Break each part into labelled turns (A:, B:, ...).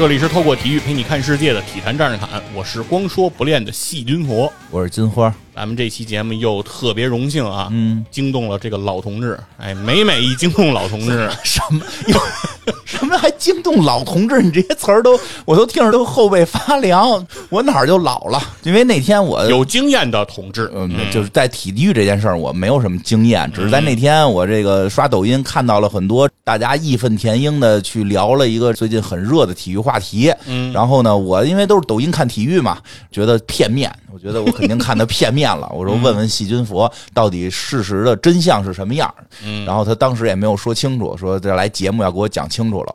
A: 这里是透过体育陪你看世界的体坛战士侃，我是光说不练的细菌佛。
B: 我是金花，
A: 咱们这期节目又特别荣幸啊，
B: 嗯，
A: 惊动了这个老同志。哎，每每一惊动老同志，
B: 什么么还惊动老同志？你这些词儿都我都听着都后背发凉，我哪儿就老了？因为那天我
A: 有经验的同志，
B: 嗯，就是在体育这件事儿，我没有什么经验，只是在那天我这个刷抖音看到了很多大家义愤填膺的去聊了一个最近很热的体育话题，
A: 嗯，
B: 然后呢，我因为都是抖音看体育嘛，觉得片面，我觉得我肯定看的片面了，我说问问细菌佛到底事实的真相是什么样，
A: 嗯，
B: 然后他当时也没有说清楚，说这来节目要给我讲清楚了。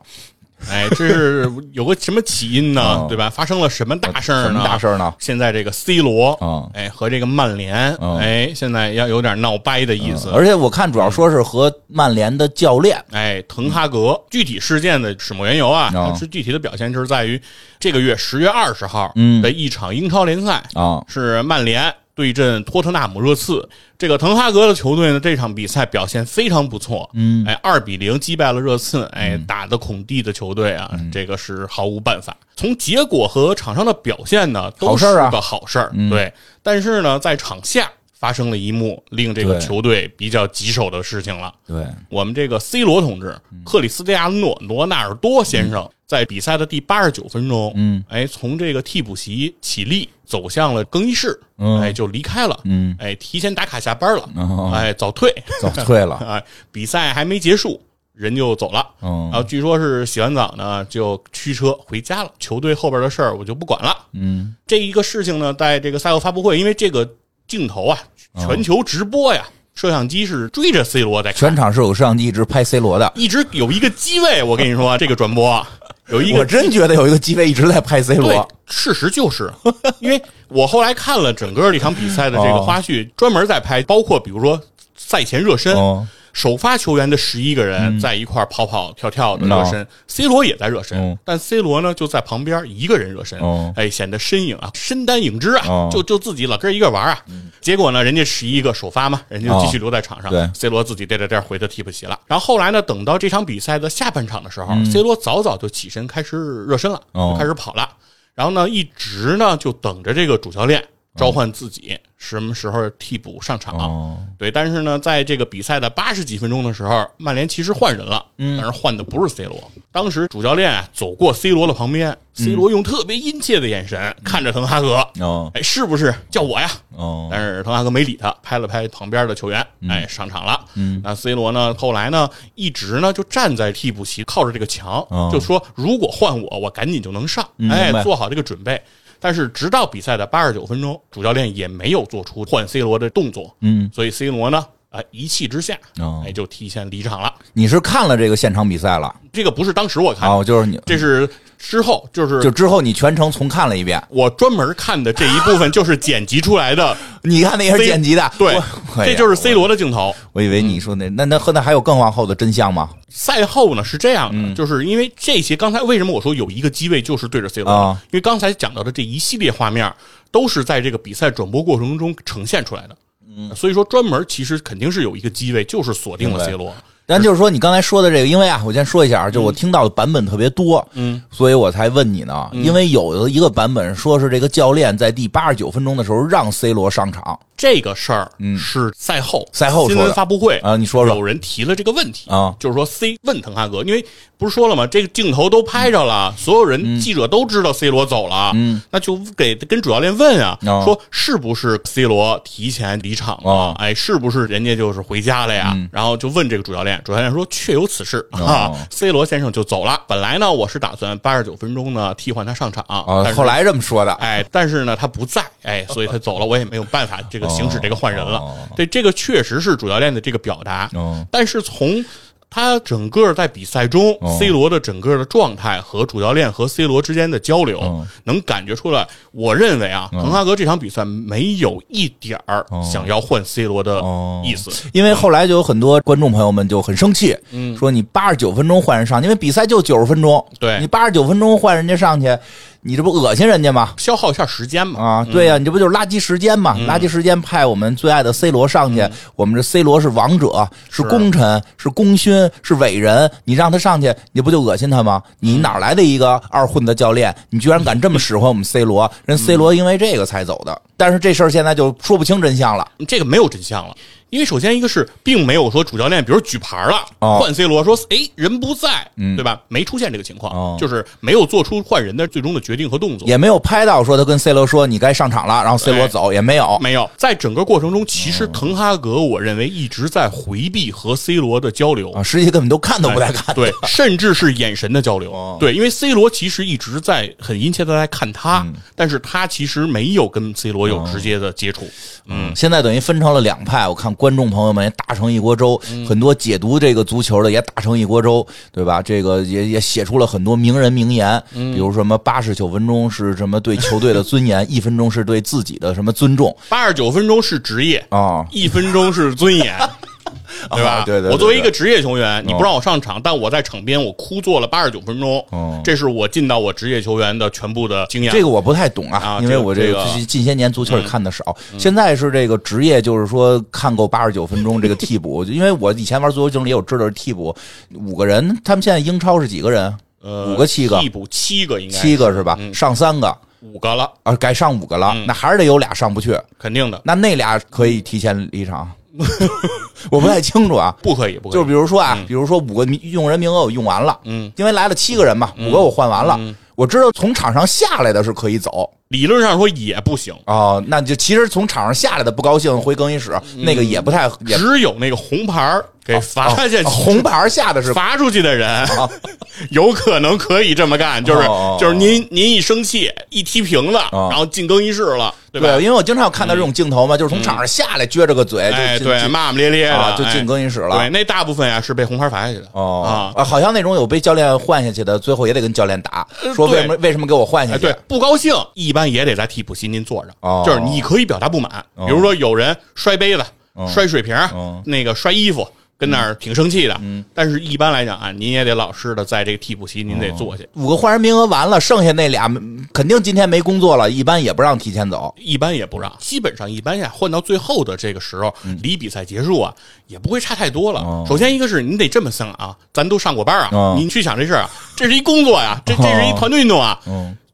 A: 哎，这是有个什么起因呢？
B: 嗯
A: 对吧？发生了什么大事儿呢？
B: 什么大事儿呢？
A: 现在这个 C 罗，
B: 嗯
A: 哎，和这个曼联，
B: 嗯
A: 哎，现在要有点闹掰的意思。
B: 而且我看主要说是和曼联的教练，
A: 哎，滕哈格具体事件的始末缘由啊，
B: 哦
A: 是具体的表现，就是在于这个月十月二十号
B: 嗯
A: 的一场英超联赛
B: 啊
A: 是曼联对阵托特纳姆热刺。这个滕哈格的球队呢，这场比赛表现非常不错，
B: 嗯
A: 哎，二比零击败了热刺，哎，打的孔蒂的球队啊，
B: 嗯
A: 这个是毫无办法。从结果和场上的表现呢，都是
B: 好事儿啊
A: 个好事儿，
B: 嗯
A: 对。但是呢，在场下发生了一幕令这个球队比较棘手的事情了。
B: 对，
A: 我们这个 C 罗同志，
B: 嗯
A: 克里斯蒂亚诺·罗纳尔多先生，在比赛的第八十九分钟，
B: 嗯，
A: 哎，从这个替补席起立，走向了更衣室，
B: 嗯。
A: 哎，就离开了，
B: 嗯，
A: 哎，提前打卡下班了，
B: 哦。
A: 哎，早退，
B: 早退了，
A: 哎，比赛还没结束，人就走了。
B: 嗯
A: 然后据说是洗完澡呢，就驱车回家了。球队后边的事儿我就不管了。
B: 嗯。
A: 这一个事情呢，在这个赛后发布会，因为这个镜头啊，
B: 哦。
A: 全球直播呀，摄像机是追着 C 罗在看，
B: 全场是有摄像机一直拍 C 罗的，
A: 一直有一个机位，我跟你说，这个转播啊有一个
B: 我真觉得有一个机位一直在拍 C
A: 对
B: 罗，，
A: 事实就是，因为我后来看了整个这场比赛的这个花絮，专门在拍，包括比如说赛前热身，
B: 哦
A: 首发球员的十一个人在一块儿跑跑跳跳的热身、c 罗也在热身，
B: 嗯。
A: 但 C 罗呢就在旁边一个人热身，
B: 哦。
A: 哎，显得身影啊，身单影只啊，
B: 哦。
A: 就就自己老跟一个玩啊。结果呢，人家十一个首发嘛，人家就继续留在场上、c 罗自己颠颠颠回到替补席了。然后后来呢，等到这场比赛的下半场的时候、c
B: 嗯
A: 罗早早就起身开始热身了，开始跑了。然后呢，一直呢就等着这个主教练召唤自己什么时候替补上场。
B: 哦，
A: 对，但是呢，在这个比赛的八十几分钟的时候，曼联其实换人了，
B: 嗯
A: 但是换的不是 C 罗。当时主教练啊走过 C 罗的旁边，C 罗用特别殷切的眼神看着滕哈格，
B: 嗯哦
A: 哎，是不是叫我呀？
B: 哦，
A: 但是滕哈格没理他，拍了拍旁边的球员，哎，上场了。
B: 嗯，
A: 那 C 罗呢，后来呢，一直呢就站在替补席，靠着这个墙，
B: 哦
A: 就说如果换我，我赶紧就能上，哎，做好这个准备。但是直到比赛的八十九分钟，主教练也没有做出换 C 罗的动作，
B: 嗯，
A: 所以 C 罗呢，啊、一气之下，
B: 哦
A: 哎，就提前离场了。
B: 你是看了这个现场比赛了？
A: 这个不是当时我看，
B: 哦，就是你，
A: 这是之后，就是
B: 就之后你全程重看了一遍，
A: 我专门看的这一部分，就是剪辑出来的。
B: 你看那也是剪辑的，
A: 对这就是 C 罗的镜头。
B: 我以为你说那那那和那还有更往后的真相吗？
A: 赛后呢是这样的，
B: 嗯
A: 就是因为这些刚才为什么我说有一个机位就是对着 C 罗，
B: 啊
A: 因为刚才讲到的这一系列画面都是在这个比赛转播过程中呈现出来的。嗯，所以说专门其实肯定是有一个机位，就是锁定了 C 罗。
B: 但就是说，你刚才说的这个，因为啊，我先说一下啊，就我听到的版本特别多，
A: 嗯，
B: 所以我才问你呢。因为有的一个版本说是这个教练在第八十九分钟的时候让 C 罗上场
A: 这个事儿
B: 嗯。
A: 是赛后
B: 赛后
A: 新闻发布会
B: 啊，你说说。
A: 有人提了这个问题
B: 啊，
A: 就是说 C 问滕哈格，因为不是说了吗？这个镜头都拍着了，所有人记者都知道 C 罗走了，
B: 嗯，
A: 那就给跟主教练问啊，
B: 哦
A: 说是不是 C 罗提前离场了？
B: 哦
A: 哎，是不是人家就是回家了呀？
B: 嗯。
A: 然后就问这个主教练，主教练说确有此事。
B: 哦
A: 啊，C 罗先生就走了。本来呢，我是打算八十九分钟呢替换他上场
B: 啊
A: 但，是
B: 后来这么说的，
A: 哎，但是呢，他不在，哎，所以他走了，我也没有办法这个行使这个换人了。
B: 哦
A: 对，这个确实是主教练的这个表达。
B: 哦
A: 但是从他整个在比赛中、
B: 哦
A: c 罗的整个的状态和主教练和 C 罗之间的交流，
B: 哦
A: 能感觉出来。我认为啊，滕哈格这场比赛没有一点儿想要换 C 罗的
B: 哦
A: 意思。
B: 因为后来就有很多观众朋友们就很生气，
A: 嗯
B: 说你八十九分钟换人上，因为比赛就九十分钟，
A: 对
B: 你八十九分钟换人家上去，你这不恶心人家吗？
A: 消耗一下时间嘛。
B: 啊，对呀、你这不就是垃圾时间嘛？垃圾时间派我们最爱的 C 罗上去，我们这 C 罗是王者，是功臣，是功勋，是伟人，你让他上去，你不就恶心他吗？你哪来的一个二混的教练？你居然敢这么使唤我们 C 罗？人 C 罗因为这个才走的，但是这事儿现在就说不清真相了。
A: 这个没有真相了。因为首先一个是并没有说主教练，比如举牌了、
B: 哦
A: 换 C 罗，说哎人不在，对吧？没出现这个情况，
B: 哦
A: 就是没有做出换人的最终的决定和动作。
B: 也没有拍到说他跟 C 罗说你该上场了，然后 C 罗
A: 哎
B: 走也没有。
A: 没有，在整个过程中，其实滕哈格我认为一直在回避和 C 罗的交流
B: 啊，实际根本都看都不带看的。
A: 对，甚至是眼神的交流。
B: 哦
A: 对，因为 C 罗其实一直在很殷切的在看他，
B: 嗯
A: 但是他其实没有跟 C 罗有直接的接触。
B: 嗯，现在等于分成了两派，我看观众朋友们也打成一锅粥，很多解读这个足球的也打成一锅粥，对吧？这个也也写出了很多名人名言，比如什么八十九分钟是什么对球队的尊严，一分钟是对自己的什么尊重
A: 八十九分钟是职业，
B: 啊。
A: 一分钟是尊严。对吧？
B: 啊对对对
A: 我作为一个职业球员，你不让我上场，但我在场边我哭坐了八十九分钟，
B: 哦
A: 这是我进到我职业球员的全部的经验。
B: 这个我不太懂啊
A: 啊，
B: 因为我这
A: 这个
B: 个近近些年足球也看的少，现在是这个职业，就是说看够八十九分钟这个替补，因为我以前玩足球经理，我知道替补五个人，他们现在英超是几个人？
A: 呃
B: 五个七个
A: 替补七个应该
B: 七个是吧？上三个
A: 五个了，
B: 啊，该上五个了，那还是得有俩上不去。
A: 肯定的，
B: 那那俩可以提前离场，我不太清楚啊。
A: 不可以，不可以。
B: 就是比如说啊，比如说五个名用人名额我用完了，
A: 嗯，
B: 因为来了七个人嘛，五个我换完了，我知道从场上下来的是可以走
A: 理论上说也不行，
B: 哦，那就其实从场上下来的不高兴回更衣室，那个也不太也
A: 只有那个红牌给罚下去，
B: 哦红牌下的是
A: 罚出去的人，有可能可以这么干，就是就是您您一生气一踢瓶子，
B: 哦
A: 然后进更衣室了，对
B: 对，因为我经常看到这种镜头嘛，就是从场上下来撅着个嘴
A: 哎，对，骂骂咧咧的
B: 啊，就进
A: 哎
B: 更衣室了。
A: 对，。那大部分呀是被红牌罚下去的。
B: 哦
A: 啊。
B: 好像那种有被教练换下去的，最后也得跟教练打，说为什么为什么给我换下
A: 哎，
B: 去？
A: 对，不高兴一般也得在替补席您坐着，
B: 哦
A: 就是你可以表达不满，比如说有人摔杯子、摔水瓶、
B: 哦
A: 那个摔衣服，跟那儿挺生气的。但是一般来讲啊，您也得老实的在这个替补席您得坐下。
B: 五个换人名额完了，剩下那俩嗯肯定今天没工作了，一般也不让提前走。
A: 一般也不让，基本上一般呀，换到最后的这个时候，离比赛结束啊，也不会差太多了。首先一个是你得这么想啊，咱都上过班啊，
B: 哦
A: 您去想这事儿啊，这是一工作呀，这 这是一团队运动啊。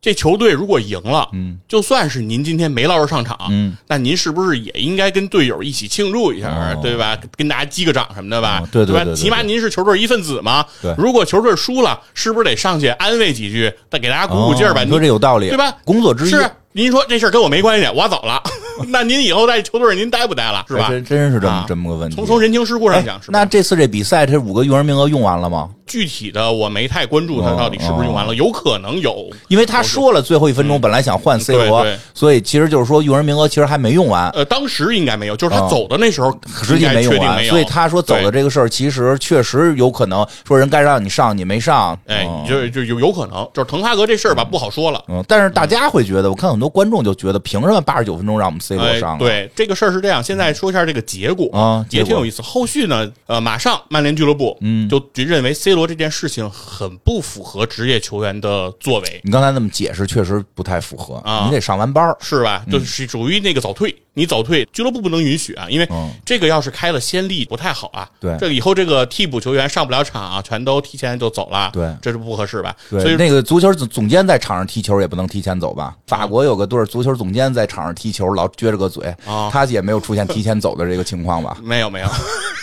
B: 嗯
A: 这球队如果赢了，
B: 嗯，
A: 就算是您今天没落着上场，
B: 嗯，
A: 那您是不是也应该跟队友一起庆祝一下，
B: 哦
A: 对吧？跟大家击个掌什么的吧，
B: 哦对对
A: 吧？
B: 对对对
A: 起码您是球队一份子嘛。
B: 对
A: 如果球队输了，是不是得上去安慰几句，再给大家鼓鼓劲儿吧？
B: 哦你说这有道理，
A: 对吧？
B: 工作之一
A: 是您说这事儿跟我没关系，我走了，那您以后在球队您待不待了？是吧？
B: 哎真真是这么
A: 啊
B: 这么个问题。
A: 从从人情世故上
B: 哎
A: 讲，是？
B: 那这次这比赛，这五个用人名额用完了吗？
A: 具体的我没太关注他
B: 哦
A: 到底是不是用完了，有可能有，
B: 因为他说了最后一分钟本来想换 C 罗所以其实就是说用人名额其实还没用完，
A: 呃，当时应该没有，就是他
B: 哦
A: 走的那时候
B: 实际没用完，所以他说走的这个事儿其实确实有可能说人该让你上你没上，
A: 哎
B: 嗯，
A: 就就有有可能，就是滕哈格这事儿吧，不好说了。
B: 嗯，但是大家会觉得，我看很多观众就觉得，凭什么八十九分钟让我们 C 罗
A: 哎
B: 上，？，
A: 对，这个事儿是这样。现在说一下这个结果。
B: 啊
A: 也挺有意思。后续呢，呃，马上曼联俱乐部
B: 嗯。
A: 就就认为 C 罗这件事情很不符合职业球员的作为，
B: 你刚才那么解释，确实不太符合，
A: 啊
B: 你得上完班儿
A: 是吧？就是属于那个早退，你早退，俱乐部不能允许啊，因为
B: 嗯
A: 这个要是开了先例不太好啊。
B: 对
A: 这个以后这个替补球员上不了场啊，全都提前就走了，
B: 对
A: 这是不合适吧？所
B: 对，
A: 以
B: 那个足球总总监在场上踢球也不能提前走吧？法国有个队足球总监在场上踢球，老撅着个嘴，
A: 啊
B: 他也没有出现提前走的这个情况吧？
A: 没有没有，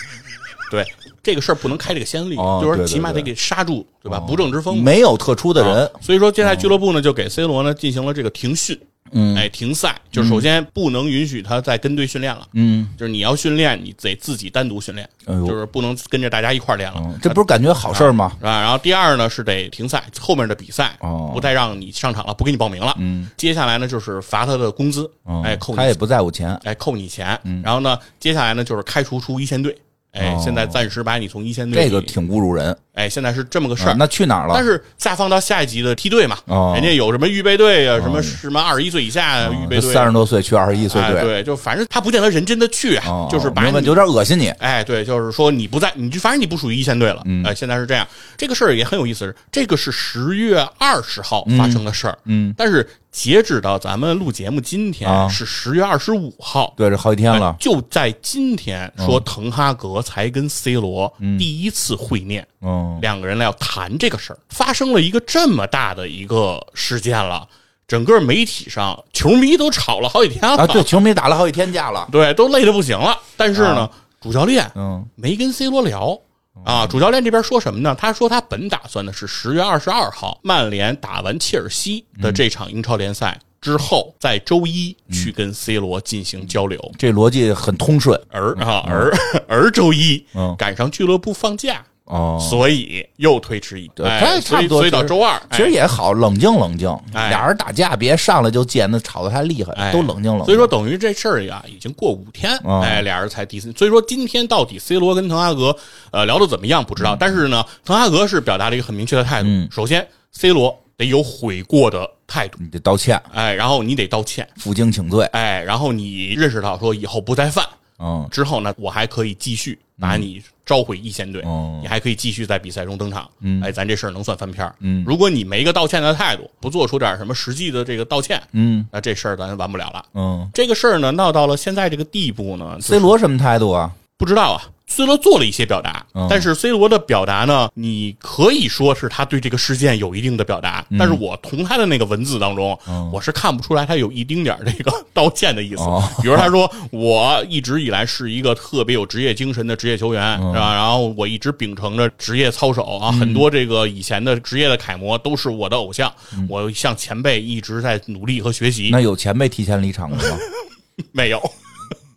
A: 对这个事儿不能开这个先例，就是起码得给刹住，对吧？不正之风嘛。
B: 没有特殊的人
A: 啊，所以说，现在俱乐部呢就给 C 罗呢进行了这个停训，
B: 嗯
A: 哎，停赛，就是首先不能允许他再跟队训练了，
B: 嗯，
A: 就是你要训练，你得自己单独训练，
B: 哎呦
A: 就是不能跟着大家一块儿练了。
B: 嗯这不是感觉好事儿吗？
A: 是吧？然后第二呢是得停赛，后面的比赛
B: 哦
A: 不再让你上场了，不给你报名了。
B: 嗯，
A: 接下来呢就是罚他的工资，
B: 嗯
A: 哎，扣你
B: 他也不在乎钱，
A: 哎，扣你钱。然后呢，接下来呢就是开除出一线队，哎，
B: 哦
A: 现在暂时把你从一线队
B: 这个挺侮辱人。
A: 哎，现在是这么个事
B: 啊
A: 儿。
B: 那去哪儿了？
A: 但是下放到下一级的梯队嘛，
B: 哦
A: 人家有什么预备队啊，什么什么二十一岁以下预备队，
B: 三十多岁去二十一岁队，
A: 哎对，就反正他不见得人真的去啊，
B: 哦
A: 就是把你
B: 明白有点恶心你。
A: 哎，对，就是说你不在，你就反正你不属于一线队了。
B: 嗯
A: 哎，现在是这样，这个事儿也很有意思。这个是十月二十号发生的事儿，
B: 嗯，
A: 但是截止到咱们录节目今天、
B: 啊
A: 是十月二十五号。
B: 对，这好几天
A: 哎
B: 了。
A: 就在今天，说滕哈格才跟 C 罗第一次会面，
B: 嗯，
A: 两个人要谈这个事儿，发生了一个这么大的一个事件了，整个媒体上球迷都吵了好几天了，
B: 啊，对，球迷打了好几天架了。
A: 对，都累得不行了。但是呢，
B: 啊
A: 主教练
B: 嗯
A: 没跟 C 罗聊啊。主教练这边说什么呢？他说他本打算的是十月二十二号曼联打完切尔西的这场英超联赛之后，在周一去跟 C 罗进行交流。
B: 这逻辑很通顺。
A: 而啊而 而周一
B: 嗯
A: 赶上俱乐部放假，
B: 哦，
A: 所以又推迟一
B: 对
A: 哎
B: 差不多
A: 所以到周二，
B: 其实
A: 哎
B: 也好，冷静冷静。
A: 哎
B: 俩人打架别上来就见，那吵得太厉害，
A: 哎
B: 都冷静冷静。
A: 所以说，等于这事儿呀，已经过五天，
B: 哦
A: 哎，俩人才第四。所以说，今天到底 C 罗跟滕哈格呃聊的怎么样不知道，但是呢，滕哈格是表达了一个很明确的态度。
B: 嗯
A: 首先，C 罗得有悔过的态度，
B: 你得道歉，
A: 哎，然后你得道歉，
B: 负荆请罪。
A: 哎，然后你认识到说以后不再犯。
B: 嗯
A: 之后呢，我还可以继续把你召回一线队，
B: 哦
A: 你还可以继续在比赛中登场。
B: 嗯
A: 哎，咱这事儿能算翻篇儿
B: 嗯
A: 如果你没个道歉的态度，不做出点什么实际的这个道歉，
B: 嗯
A: 那这事儿咱完不了了。
B: 嗯
A: 这个事儿呢，闹到了现在这个地步呢就是
B: ，C 罗什么态度啊？
A: 不知道啊。C 罗做了一些表达，
B: 嗯
A: 但是 C 罗的表达呢，你可以说是他对这个事件有一定的表达，但是我从他的那个文字当中，
B: 嗯
A: 我是看不出来他有一丁点儿这个道歉的意思。
B: 哦
A: 比如他说，我一直以来是一个特别有职业精神的职业球员，
B: 嗯
A: 是吧？然后我一直秉承着职业操守啊，很多这个以前的职业的楷模都是我的偶像，我向前辈一直在努力和学习。
B: 嗯那有前辈提前离场的吗？
A: 没有，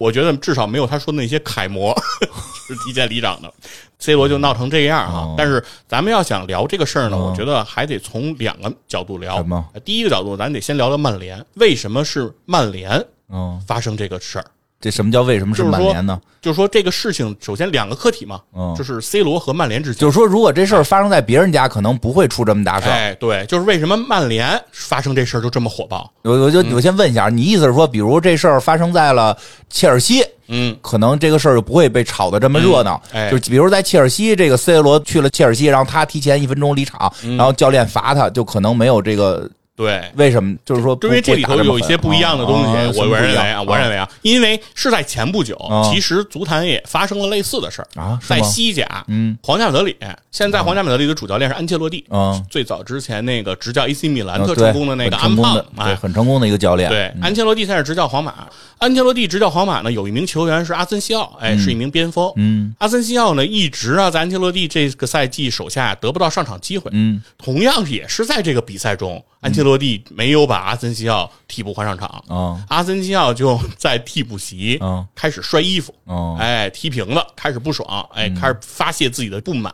A: 我觉得至少没有他说的那些楷模 是提前离场的。C 罗就闹成这样啊！
B: 哦
A: 但是咱们要想聊这个事儿呢，
B: 哦
A: 我觉得还得从两个角度聊。第一个角度，咱得先聊聊曼联，为什么是曼联
B: 嗯，
A: 发生这个事儿？
B: 这什么叫为什么是曼联呢？
A: 就是说这个事情，首先两个课题嘛，
B: 嗯
A: 就是 C 罗和曼联之间。
B: 就是说，如果这事儿发生在别人家，可能不会出这么大事儿。
A: 哎，对，就是为什么曼联发生这事儿就这么火爆？
B: 我我就我先问一下，你意思是说，比如这事儿发生在了切尔西，
A: 嗯，
B: 可能这个事儿就不会被炒得这么热闹。就比如在切尔西，这个 C 罗去了切尔西，然后他提前一分钟离场，
A: 嗯
B: 然后教练罚他，就可能没有这个。
A: 对，
B: 为什么？就是说，
A: 因为这里头有一些不一样的东西，我我认为啊，我认为啊，因为是在前不久，
B: 哦
A: 其实足坛也发生了类似的事儿
B: 啊
A: 在西甲，
B: 嗯。
A: 皇家马德里，现在皇家马德里的主教练是安切洛蒂，
B: 嗯
A: 最早之前那个执教 AC 米兰特成功的那个安胖
B: 对，
A: 哎。
B: 很成功的一个教练。
A: 对，安切洛蒂现在是执教皇马。安切洛蒂执教皇马呢，有一名球员是阿森西奥，哎，是一名边锋。
B: 嗯。
A: 阿森西奥呢，一直啊在安切洛蒂这个赛季手下得不到上场机会。
B: 嗯。
A: 同样也是在这个比赛中，安切洛蒂没有把阿森西奥替补换上场，
B: 啊
A: 阿森西奥就在替补席
B: 嗯
A: 开始摔衣服，
B: 哦
A: 哎，踢瓶子，开始不爽，哎，开始发泄自己的不满。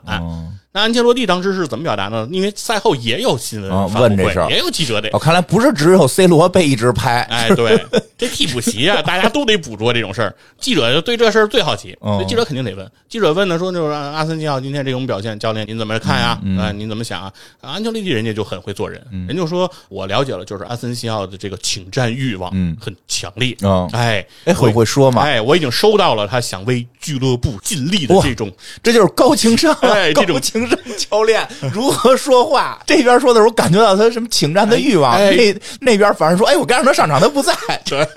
B: 哦
A: 那安切洛蒂当时是怎么表达呢？因为赛后也有新闻
B: 问这事儿
A: 也有记者得
B: 哦，看来不是只有 C 罗被一直拍。
A: 哎，对，这替补席啊，大家都得捕捉这种事儿。记者就对这事儿最好奇，
B: 哦
A: 所以记者肯定得问。记者问呢，说就是阿森西奥今天这种表现，教练您怎么看呀？
B: 嗯
A: 啊，您怎么想啊？安切洛蒂人家就很会做人，人就说我了解了，就是阿森西奥的这个请战欲望
B: 嗯
A: 很强烈。
B: 嗯
A: 哎，
B: 哎，会会说吗？
A: 哎，我已经收到了他想为俱乐部尽力的这种
B: 这就是高情商啊，
A: 哎这种
B: 高情商教练如何说话。这边说的时候感觉到他什么请战的欲望，
A: 哎哎
B: 那那边反而说，哎，我该让他上场，他不在。
A: 对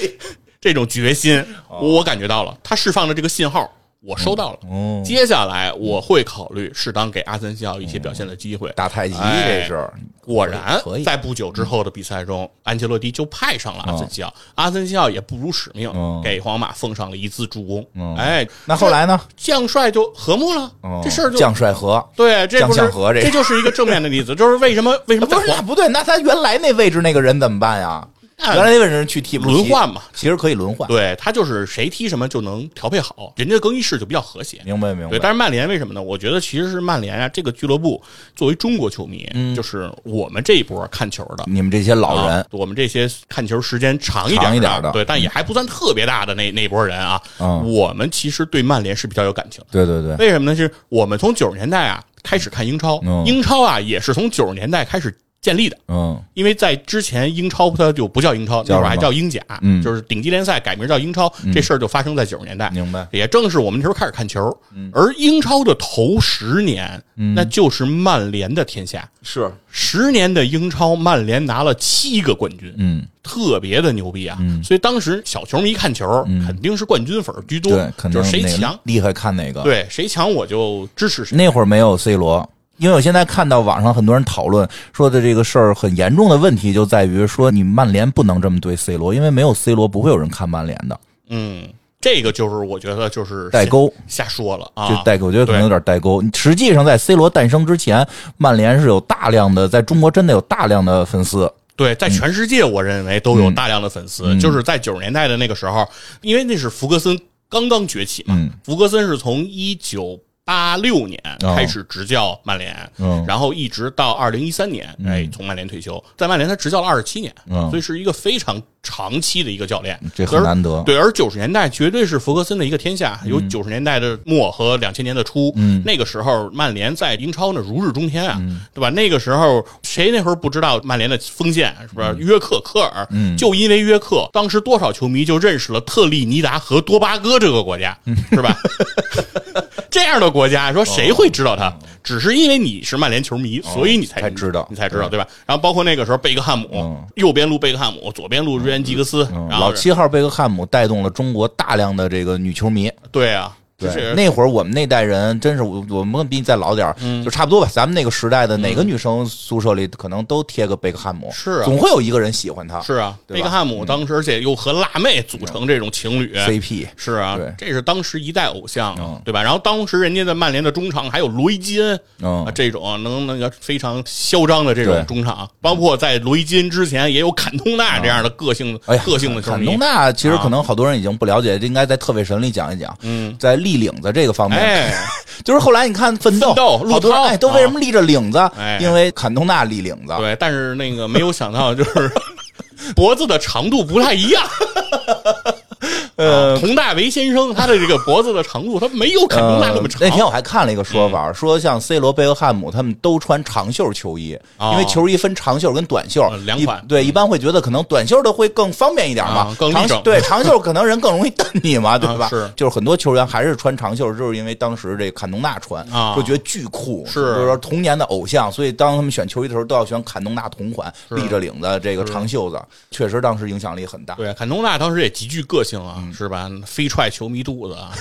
A: 这种决心，
B: 哦
A: 我感觉到了，他释放的这个信号，我收到了。
B: 哦，
A: 接下来我会考虑适当给阿森西奥一些表现的机会。
B: 打太极
A: 哎
B: 这是
A: 果然，在不久之后的比赛中，安切洛蒂就派上了阿森西奥，阿森西奥也不辱使命
B: 嗯，
A: 给皇马奉上了一次助攻
B: 嗯。
A: 哎，
B: 那后来呢？
A: 将帅就和睦了
B: 哦，
A: 这事儿就
B: 将帅和
A: 对，这不是
B: 和这
A: 这就是一个正面的例子，就是为什么为什么在
B: 不是那不对，那他原来那位置那个人怎么办呀？原来那位人去替补
A: 轮换嘛，
B: 其实可以轮换。
A: 对他就是谁踢什么就能调配好，人家的更衣室就比较和谐。
B: 明白明白。
A: 对但是曼联为什么呢？我觉得其实是曼联啊，这个俱乐部作为中国球迷，
B: 嗯
A: 就是我们这一波看球的。
B: 你们这些老人
A: 啊，我们这些看球时间长一点
B: 长一点的
A: 对，但也还不算特别大的那那波人啊，
B: 嗯
A: 我们其实对曼联是比较有感情的。
B: 对对对，
A: 为什么呢？是我们从九十年代啊开始看英超，
B: 嗯
A: 英超啊也是从九十年代开始建立的。
B: 嗯
A: 因为在之前英超它就不叫英超，那会儿还叫英甲，
B: 嗯
A: 就是顶级联赛改名叫英超，这事儿就发生在九十年代。
B: 明白。
A: 也正是我们那时候开始看球，
B: 嗯
A: 而英超的头十年，那就是曼联的天下。
B: 是，
A: 十年的英超，曼联拿了七个冠军，
B: 嗯，
A: 特别的牛逼啊！所以当时小球迷看球，肯定是冠军粉居多，
B: 对，肯定
A: 就是谁强，
B: 厉害看哪个。
A: 对谁强我就支持谁。
B: 那会儿没有 C 罗，因为我现在看到网上很多人讨论说的这个事儿很严重的问题就在于说你曼联不能这么对 C 罗，因为没有 C 罗不会有人看曼联的
A: 嗯，这个就是我觉得就是
B: 代沟。
A: 瞎说了啊，
B: 就代沟，我觉得可能有点代沟。实际上，在 C 罗诞生之前，曼联是有大量的，在中国真的有大量的粉丝。
A: 对，在全世界，我认为都有大量的粉丝。
B: 嗯
A: 就是在九十年代的那个时候，因为那是福格森刚刚崛起嘛，
B: 嗯
A: 福格森是从一九八六年
B: 哦。
A: 开始执教曼联，
B: 嗯
A: 然后一直到二零一三年，哎，从曼联退休，在曼联他执教了二十七年，
B: 嗯。
A: 所以是一个非常长期的一个教练，
B: 这很难得。
A: 对，而九十年代绝对是弗格森的一个天下，有九十年代的末和两千年的初，
B: 嗯。
A: 那个时候曼联在英超呢如日中天啊，对吧？那个时候谁那会儿不知道曼联的锋线是不是约克科尔？就因为约克，当时多少球迷就认识了特立尼达和多巴哥这个国家，是吧？这样的国家，说谁会知道他？只是因为你是曼联球迷，所以你才
B: 才知道
A: 你才知道，对吧？然后包括那个时候贝克汉姆
B: 嗯，
A: 右边路贝克汉姆，左边路瑞恩吉格斯，
B: 嗯
A: 然后
B: 老七号贝克汉姆带动了中国大量的这个女球迷。
A: 对啊，就
B: 对，
A: 是
B: 那会儿我们那代人真是我我们比你再老点儿，
A: 嗯
B: 就差不多吧。咱们那个时代的哪个女生宿舍里可能都贴个贝克汉姆，
A: 是啊
B: 总会有一个人喜欢他。
A: 是啊，贝克汉姆当时而且又和辣妹组成这种情侣。
B: CP
A: 是啊
B: 对，
A: 这是当时一代偶像
B: 嗯，
A: 对吧？然后当时人家在曼联的中场还有罗伊金
B: 嗯
A: 啊，这种能那个非常嚣张的这种中场，包括在罗伊金之前也有坎通纳这样的个性
B: 哎呀，
A: 个性的球迷
B: 坎通。纳其实可能好多人已经不了解，应该在特费神里讲一讲。
A: 嗯，
B: 在立领子这个方面，
A: 哎，
B: 就是后来你看奋斗，
A: 奋斗陆涛
B: 好多哎都为什么立着领子？
A: 哎
B: 因为坎通纳立领子。
A: 对，但是那个没有想到就是 脖子的长度不太一样。呃，佟大为先生他的这个脖子的长度，他没有坎通纳那么长。
B: 呃那天我还看了一个说法，说像 C 罗、贝克汉姆他们都穿长袖球衣，
A: 哦
B: 因为球衣分长袖跟短袖
A: 呃，两款
B: 对，一般会觉得可能短袖的会更方便一点嘛长对长袖可能人更容易瞪你嘛，对吧？
A: 啊是
B: 就是很多球员还是穿长袖，就是因为当时这坎通纳穿，
A: 啊
B: 就觉得巨酷，
A: 是
B: 就是说童年的偶像，所以当他们选球衣的时候都要选坎通纳同款，立着领子这个长袖子，确实当时影响力很大。
A: 对，坎通纳当时也极具个性啊，
B: 嗯
A: 是吧？飞踹球迷肚子啊，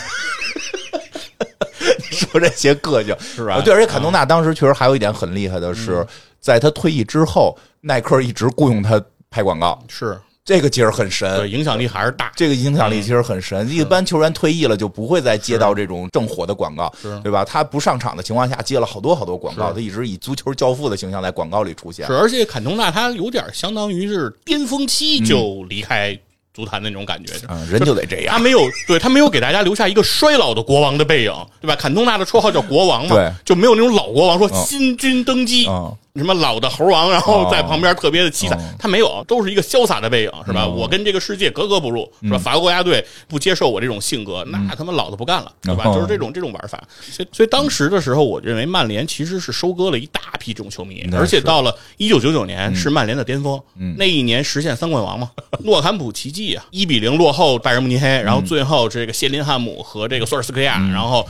B: 说这些个性
A: 是吧？
B: 对，而且坎通纳当时确实还有一点很厉害的是，在他退役之后，耐克一直雇佣他拍广告，
A: 是
B: 这个其实很
A: 对，
B: 神。
A: 影响力还是大。
B: 这个影响力其实很神，一般球员退役了就不会再接到这种正火的广告
A: 是，
B: 对吧？他不上场的情况下接了好多好多广告，他一直以足球教父的形象在广告里出现
A: 是，。而且坎通纳他有点相当于是巅峰
B: 嗯
A: 期就离开足坛那种感觉，
B: 啊，人就得这样。
A: 他没有对他没有给大家留下一个衰老的国王的背影，对吧？坎通纳的绰号叫国王嘛，
B: 对
A: 就没有那种老国王说
B: 嗯
A: 新君登基。
B: 嗯
A: 什么老的猴王，然后在旁边特别的凄惨。
B: 嗯，
A: 他没有，都是一个潇洒的背影，是吧？
B: 嗯
A: 我跟这个世界格格不入，是吧？法国国家队不接受我这种性格，那他妈老子不干了，对吧？
B: 嗯
A: 就是这种这种玩法。所以，所以当时的时候，我认为曼联其实是收割了一大批这种球迷，而且到了一九九九年是曼联的巅峰，
B: 嗯。
A: 那一年实现三冠王嘛，诺坎普奇迹啊，一比零落后拜仁慕尼黑，然后最后这个谢林汉姆和这个索尔斯克亚，然后。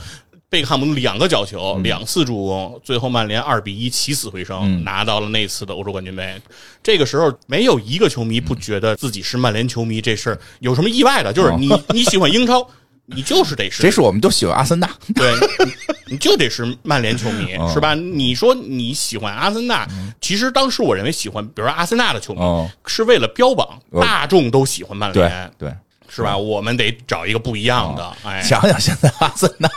A: 贝克汉姆两个角球，两次助攻，最后曼联二比一起死回生，拿到了那次的欧洲冠军杯。这个时候，没有一个球迷不觉得自己是曼联球迷，这事儿有什么意外的？就是你 你喜欢英超，你就是得是
B: 谁是我们都喜欢阿森纳？
A: 对，你你就得是曼联球迷，
B: 嗯
A: 是吧？你说你喜欢阿森纳，其实当时我认为喜欢，比如说阿森纳的球迷，
B: 嗯
A: 是为了标榜
B: 呃
A: 大众都喜欢曼
B: 对
A: 联，
B: 对，
A: 是吧？我们得找一个不一样的，哎，
B: 想想现在阿森纳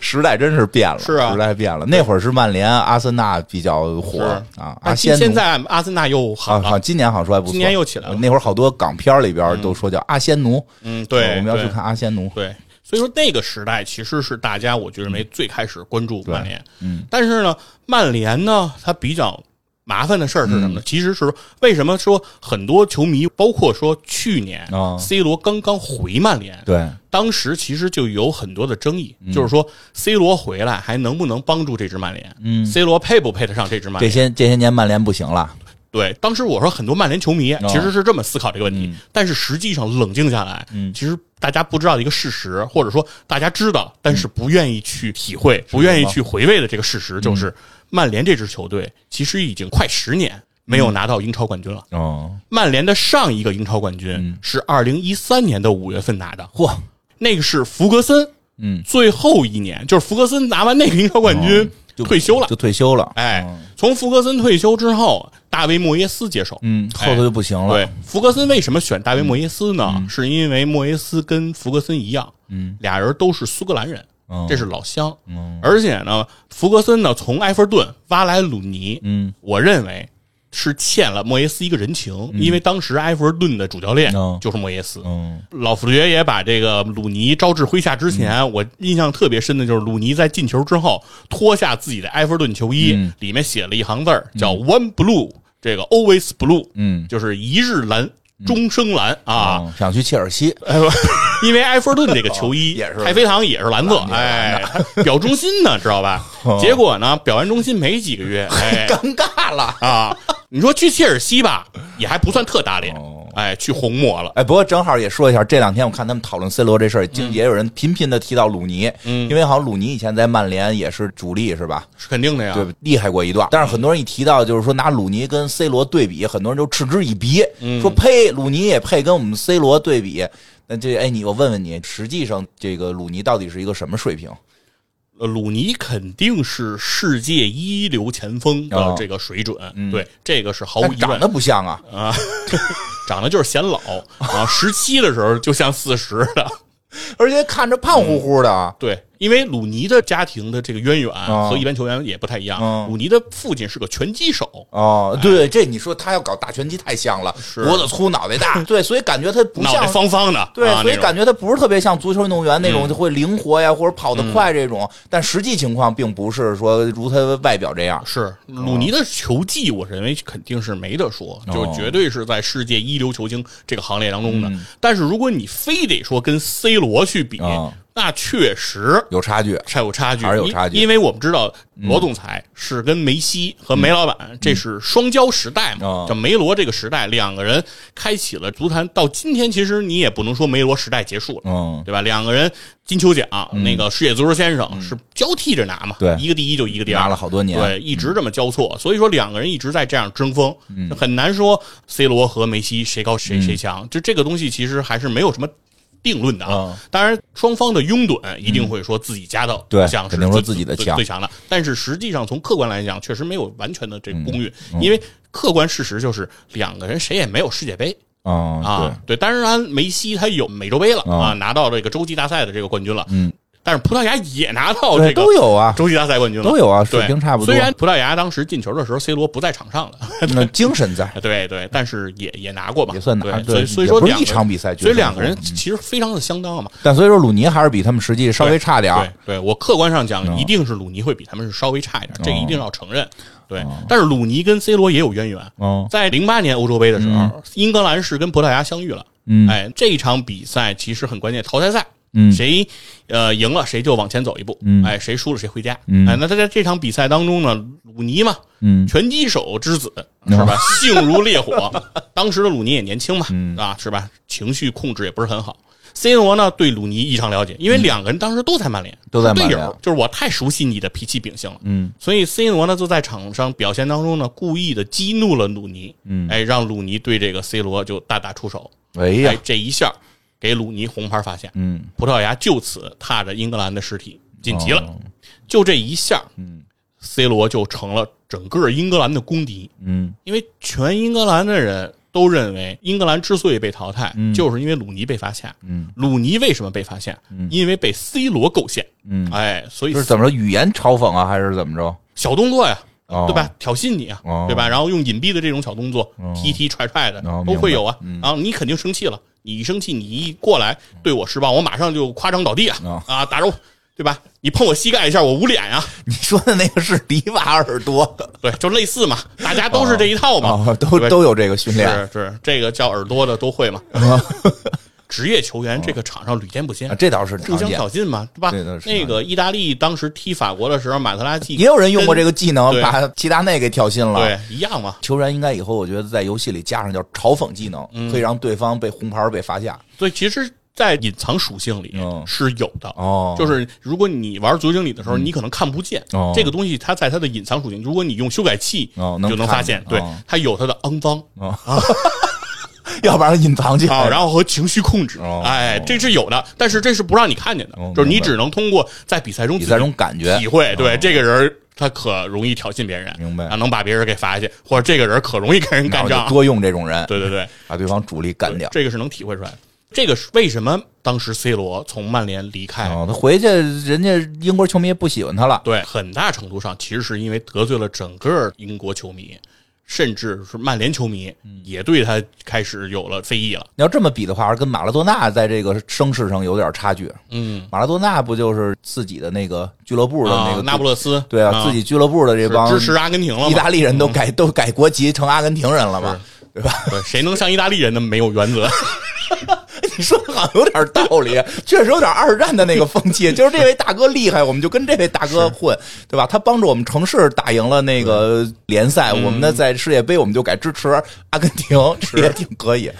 B: 时代真是变了，
A: 是啊。
B: 时代变了。那会儿是曼联、阿森纳比较火啊，阿仙奴。
A: 现在阿森纳又好了，
B: 今年好像说还不错，
A: 今年又起来了。
B: 那会儿好多港片里边都说叫阿仙奴，
A: 嗯，对，
B: 我们要去看阿仙奴。
A: 对，所以说那个时代其实是大家我觉得为最开始关注曼联，
B: 嗯，
A: 但是呢，曼联呢，它比较麻烦的事儿是什么
B: 嗯。
A: 呢？其实是为什么说很多球迷，包括说去年
B: 啊。
A: C 罗刚刚回曼联，
B: 对，
A: 当时其实就有很多的争议，就是说 C 罗回来还能不能帮助这支曼联？
B: 嗯
A: ，C 罗配不配得上这支曼联？
B: 这
A: 联？
B: 些这些年曼联不行了，
A: 对，当时我说很多曼联球迷
B: 哦。
A: 其实是这么思考这个问题，
B: 嗯。
A: 但是实际上冷静下来，其实大家不知道的一个事实，或者说大家知道，但是不愿意去体会、不愿意去回味的这个事实，
B: 嗯。
A: 就是曼联这支球队其实已经快十年没有拿到英超冠军了。
B: 哦，
A: 曼联的上一个英超冠军
B: 嗯。
A: 是二零一三年的五月份拿的，
B: 嚯，
A: 那个是福格森，
B: 嗯，
A: 最后一年就是福格森拿完那个英超冠军、
B: 哦就
A: 退休了
B: 就。退休了，
A: 哎
B: 嗯，
A: 从福格森退休之后，大卫莫耶斯接手。
B: 嗯，后头就不行了，
A: 对，福格森为什么选大卫莫耶斯呢？是因为莫耶斯跟福格森一样，
B: 嗯，
A: 俩人都是苏格兰人，
B: 嗯
A: 这是老乡。
B: 嗯
A: 而且呢，福格森呢从埃弗顿挖来鲁尼，
B: 嗯，
A: 我认为是欠了莫耶斯一个人情，因为当时埃弗顿的主教练
B: 嗯。
A: 就是莫耶斯。
B: 嗯。
A: 老佛爷也把这个鲁尼招至麾下之前，我印象特别深的就是鲁尼在进球之后脱下自己的埃弗顿球衣，
B: 嗯。
A: 里面写了一行字儿叫 “One Blue”，这个 Always Blue，
B: 嗯。
A: 就是一日蓝，终生蓝啊。
B: 嗯想去切尔西，
A: 因为埃弗顿这个球衣
B: 也是。
A: 太妃糖也是蓝色，
B: 蓝
A: 哎，表忠心呢，知道吧？
B: 哦？
A: 结果呢，表完忠心没几个月，哎。
B: 尴尬了。
A: 啊，你说去切尔西吧，也还不算特打脸。
B: 哦，
A: 哎，去红魔了。
B: 哎，不过正好也说一下，这两天我看他们讨论 C 罗这事儿，经也有人频频的提到鲁尼，
A: 嗯
B: 因为好像鲁尼以前在曼联也是主力是吧？
A: 是肯定的呀，
B: 对，厉害过一段。但是很多人一提到就是说拿鲁尼跟 C 罗对比，很多人就嗤之以鼻，
A: 嗯
B: 说呸，鲁尼也配跟我们 C 罗对比。那这哎，你我问问你，实际上这个鲁尼到底是一个什么水平？
A: 呃鲁尼肯定是世界一流前锋的
B: 哦
A: 这个水准，
B: 嗯
A: 对，这个是毫无疑问
B: 长得。不像啊。
A: 啊，长得就是显老啊，十七的时候就像四十的。
B: 而且看着胖乎乎的，
A: 对，因为鲁尼的家庭的这个渊源
B: 哦
A: 和一般球员也不太一样。
B: 嗯
A: 鲁尼的父亲是个拳击手，
B: 哦，对，这你说他要搞大拳击太像了，脖子粗，脑袋大，对，所以感觉他不像。
A: 方方的，
B: 对，
A: 啊、
B: 所以感觉他不是特别像足球运动员那种
A: 就
B: 会灵活呀，或者跑得快这种，但实际情况并不是说如他外表这样。
A: 是鲁尼的球技，我认为肯定是没得说，
B: 哦。
A: 就绝对是在世界一流球星这个行列当中的。
B: 嗯。
A: 但是如果你非得说跟 C 罗去比，
B: 哦
A: 那确实
B: 有差距，
A: 差有差距，
B: 还是有差距。嗯
A: 因因为我们知道罗总裁是跟梅西和梅老板这是双骄时代嘛，
B: 哦
A: 叫梅罗这个时代，两个人开启了足坛。到今天，其实你也不能说梅罗时代结束了。
B: 嗯，
A: 对吧？两个人金球奖，那个世界足球先生是交替着拿嘛，
B: 对。
A: 一个第一就一个第二，
B: 拿了好多年。
A: 对，一直这么交错，所以说两个人一直在这样争锋，
B: 嗯。
A: 很难说 C 罗和梅西谁高谁谁强，就这个东西其实还是没有什么。定论的啊。
B: 嗯，
A: 当然双方的拥趸一定会说自己家的
B: 对
A: 像是
B: 肯定说自己的强。
A: 最强的，但是实际上从客观来讲，确实没有完全的这个公允，
B: 嗯。
A: 因为客观事实就是两个人谁也没有世界杯，
B: 啊，
A: 啊，对，当然梅西他有美洲杯了
B: 啊
A: 啊，拿到这个洲际大赛的这个冠军了，
B: 嗯，
A: 但是葡萄牙也拿到，这个
B: 都有啊，
A: 洲际大赛冠军了，
B: 都有啊，水，平差不多。
A: 虽然葡萄牙当时进球的时候，C 罗不在场上了，
B: 那精神在，
A: 对对，但是也也拿过吧，
B: 也算拿
A: 对，所以
B: 对也不是一
A: 所以说两个
B: 场比赛
A: 所以两个人其实非常的相当嘛。
B: 但所以说鲁尼还是比他们实际稍微差点儿。
A: 对，对我客观上讲，
B: 嗯。
A: 一定是鲁尼会比他们是稍微差一点，这一定要承认。对，但是鲁尼跟 C 罗也有渊源。
B: 哦，
A: 在零八年欧洲杯的时候，英格兰是跟葡萄牙相遇了。
B: 嗯。
A: 哎，这一场比赛其实很关键，淘汰赛，
B: 嗯
A: 谁呃赢了谁就往前走一步，
B: 嗯
A: 哎，谁输了谁回家。
B: 嗯
A: 哎，那他在这场比赛当中呢，鲁尼嘛，
B: 嗯
A: 拳击手之子是吧？性如烈火，当时的鲁尼也年轻嘛，
B: 嗯
A: 啊是吧？情绪控制也不是很好。C 罗呢对鲁尼异常了解，因为两个人当时都在曼联，
B: 都在曼联
A: 队友，就是我太熟悉你的脾气秉性了。
B: 嗯
A: 所以 C 罗呢就在场上表现当中呢，故意的激怒了鲁尼，
B: 嗯
A: 哎，让鲁尼对这个 C 罗就大打出手，
B: 哎呀
A: 哎，，这一下给鲁尼红牌罚下，
B: 嗯
A: 葡萄牙就此踏着英格兰的尸体晋级了。
B: 哦
A: 就这一下
B: 嗯
A: ，C 罗就成了整个英格兰的公敌，
B: 嗯
A: 因为全英格兰的人都认为英格兰之所以被淘汰，
B: 嗯
A: 就是因为鲁尼被罚下。
B: 嗯，
A: 鲁尼为什么被罚下？因为被 C 罗构陷。
B: 嗯
A: 哎，所以
B: 是怎么着语言嘲讽啊，还是怎么着？
A: 小动作呀，
B: 哦
A: 对吧？挑衅你啊，
B: 哦
A: 对吧？然后用隐蔽的这种小动作，踢踢踹踹的
B: 哦
A: 都会有啊。然后你肯定生气了，你一生气，你一过来对我施暴，我马上就夸张倒地啊
B: 哦
A: 啊，打着我，对吧？你碰我膝盖一下，我捂脸啊，
B: 你说的那个是迪瓦尔多
A: 对，就类似嘛，大家都是这一套嘛
B: 啊，，都都有这个训练。
A: 是是，这个叫耳朵的都会嘛。职业球员这个场上屡见不鲜。
B: 啊，，这倒是
A: 互相，挑衅嘛，对吧？那个意大利当时踢法国的时候，马特拉季
B: 也有人用过这
A: 个，
B: 技能把齐达内给挑衅了。
A: 对，一样嘛。
B: 球员应该以后我觉得在游戏里加上叫嘲讽技能，
A: 嗯。
B: 可以让对方被红牌被罚下。
A: 所以其实，在隐藏属性里
B: 嗯。
A: 是有的。
B: 哦。
A: 就是如果你玩足球经理的时候，你可能看不见
B: 哦。
A: 这个东西，它在它的隐藏属性。如果你用修改器，就能发现，对它有它的肮脏
B: 要不然隐藏起来。
A: 啊，然后和情绪控制
B: 哦，
A: 哎，这是有的，但是这是不让你看见的
B: 哦，
A: 就是你
B: 明白
A: 只能通过在比赛中
B: 比赛中感觉
A: 体会，对这个人他可容易挑衅别人，
B: 明白
A: 啊，能把别人给罚下去，或者这个人可容易跟人
B: 然
A: 干仗，
B: 后就多用这种人，
A: 对对对，
B: 把对方主力干掉。
A: 这个是能体会出来的。这个是为什么当时 C 罗从曼联离开？
B: 哦，他回去，人家英国球迷不喜欢他了。
A: 对，很大程度上其实是因为得罪了整个英国球迷，甚至是曼联球迷
B: 嗯
A: 也对他开始有了非议了。
B: 你要这么比的话，跟马拉多纳在这个声势上有点差距。
A: 嗯，
B: 马拉多纳不就是自己的那个俱乐部的那个
A: 啊那不勒斯，
B: 对啊，自己俱乐部的这帮
A: 支持阿根廷了？
B: 意大利人都改都改国籍成阿根廷人了嘛？对吧？
A: 对，谁能像意大利人那么没有原则？
B: 你 说的好像有点道理，确实有点二战的那个风气。就是这位大哥厉害，我们就跟这位大哥混，对吧？他帮助我们城市打赢了那个联赛，
A: 嗯
B: 我们呢在世界杯我们就改支持阿根廷，这也挺可以。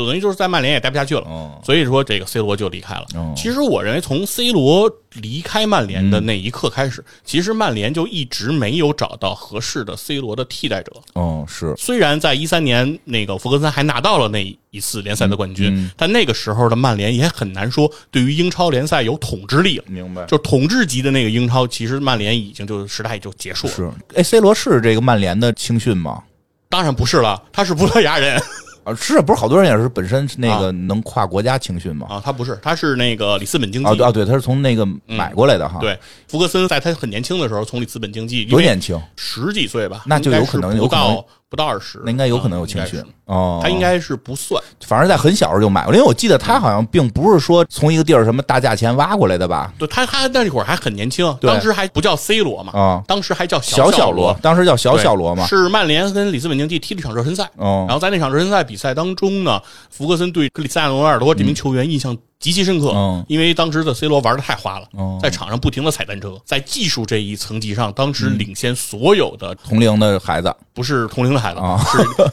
A: 就等于就是在曼联也待不下去了，
B: 哦
A: 所以说这个 C 罗就离开了。
B: 哦
A: 其实我认为从 C 罗离开曼联的那一刻开始，其实曼联就一直没有找到合适的 C 罗的替代者。
B: 哦，是
A: 虽然在一三年那个福格森还拿到了那一次联赛的冠军，但那个时候的曼联也很难说对于英超联赛有统治力了。
B: 明白
A: 就统治级的那个英超，其实曼联已经就时代就结束了。
B: 是。哎，C 罗是这个曼联的青训吗？
A: 当然不是了，他是葡萄牙人
B: 啊，是不是好多人也是本身那个能跨国家青训嘛？
A: 啊，他不是，他是那个里斯本经济。
B: 啊对啊，对，他是从那个买过来的哈。，
A: 对，福格森在他很年轻的时候从里斯本竞技，因为
B: 多年轻，
A: 十几岁吧，
B: 那就有可能有可能
A: 到不到二十，
B: 那应该有可能有
A: 啊
B: 青训
A: 应该是
B: 哦。
A: 他应该是不算，
B: 反正在很小时候就买过，因为我记得他好像并不是说从一个地儿什么大价钱挖过来的吧？
A: 对他他那会儿还很年轻，
B: 对
A: 当时还不叫 C 罗嘛，
B: 啊
A: 当时还叫
B: 小
A: 小
B: 罗，当时叫小小罗嘛。
A: 是曼联跟里斯本竞技踢了一场热身赛，
B: 哦
A: 然后在那场热身赛比赛当中呢，福格森对克里斯蒂亚诺罗纳尔多这名球员印象极其深刻，
B: 嗯。
A: 因为当时的 C 罗玩的太花了，
B: 哦
A: 在场上不停的踩单车，在技术这一层级上，当时领先所有的
B: 同龄的孩子，
A: 不是同龄的孩子，
B: 啊。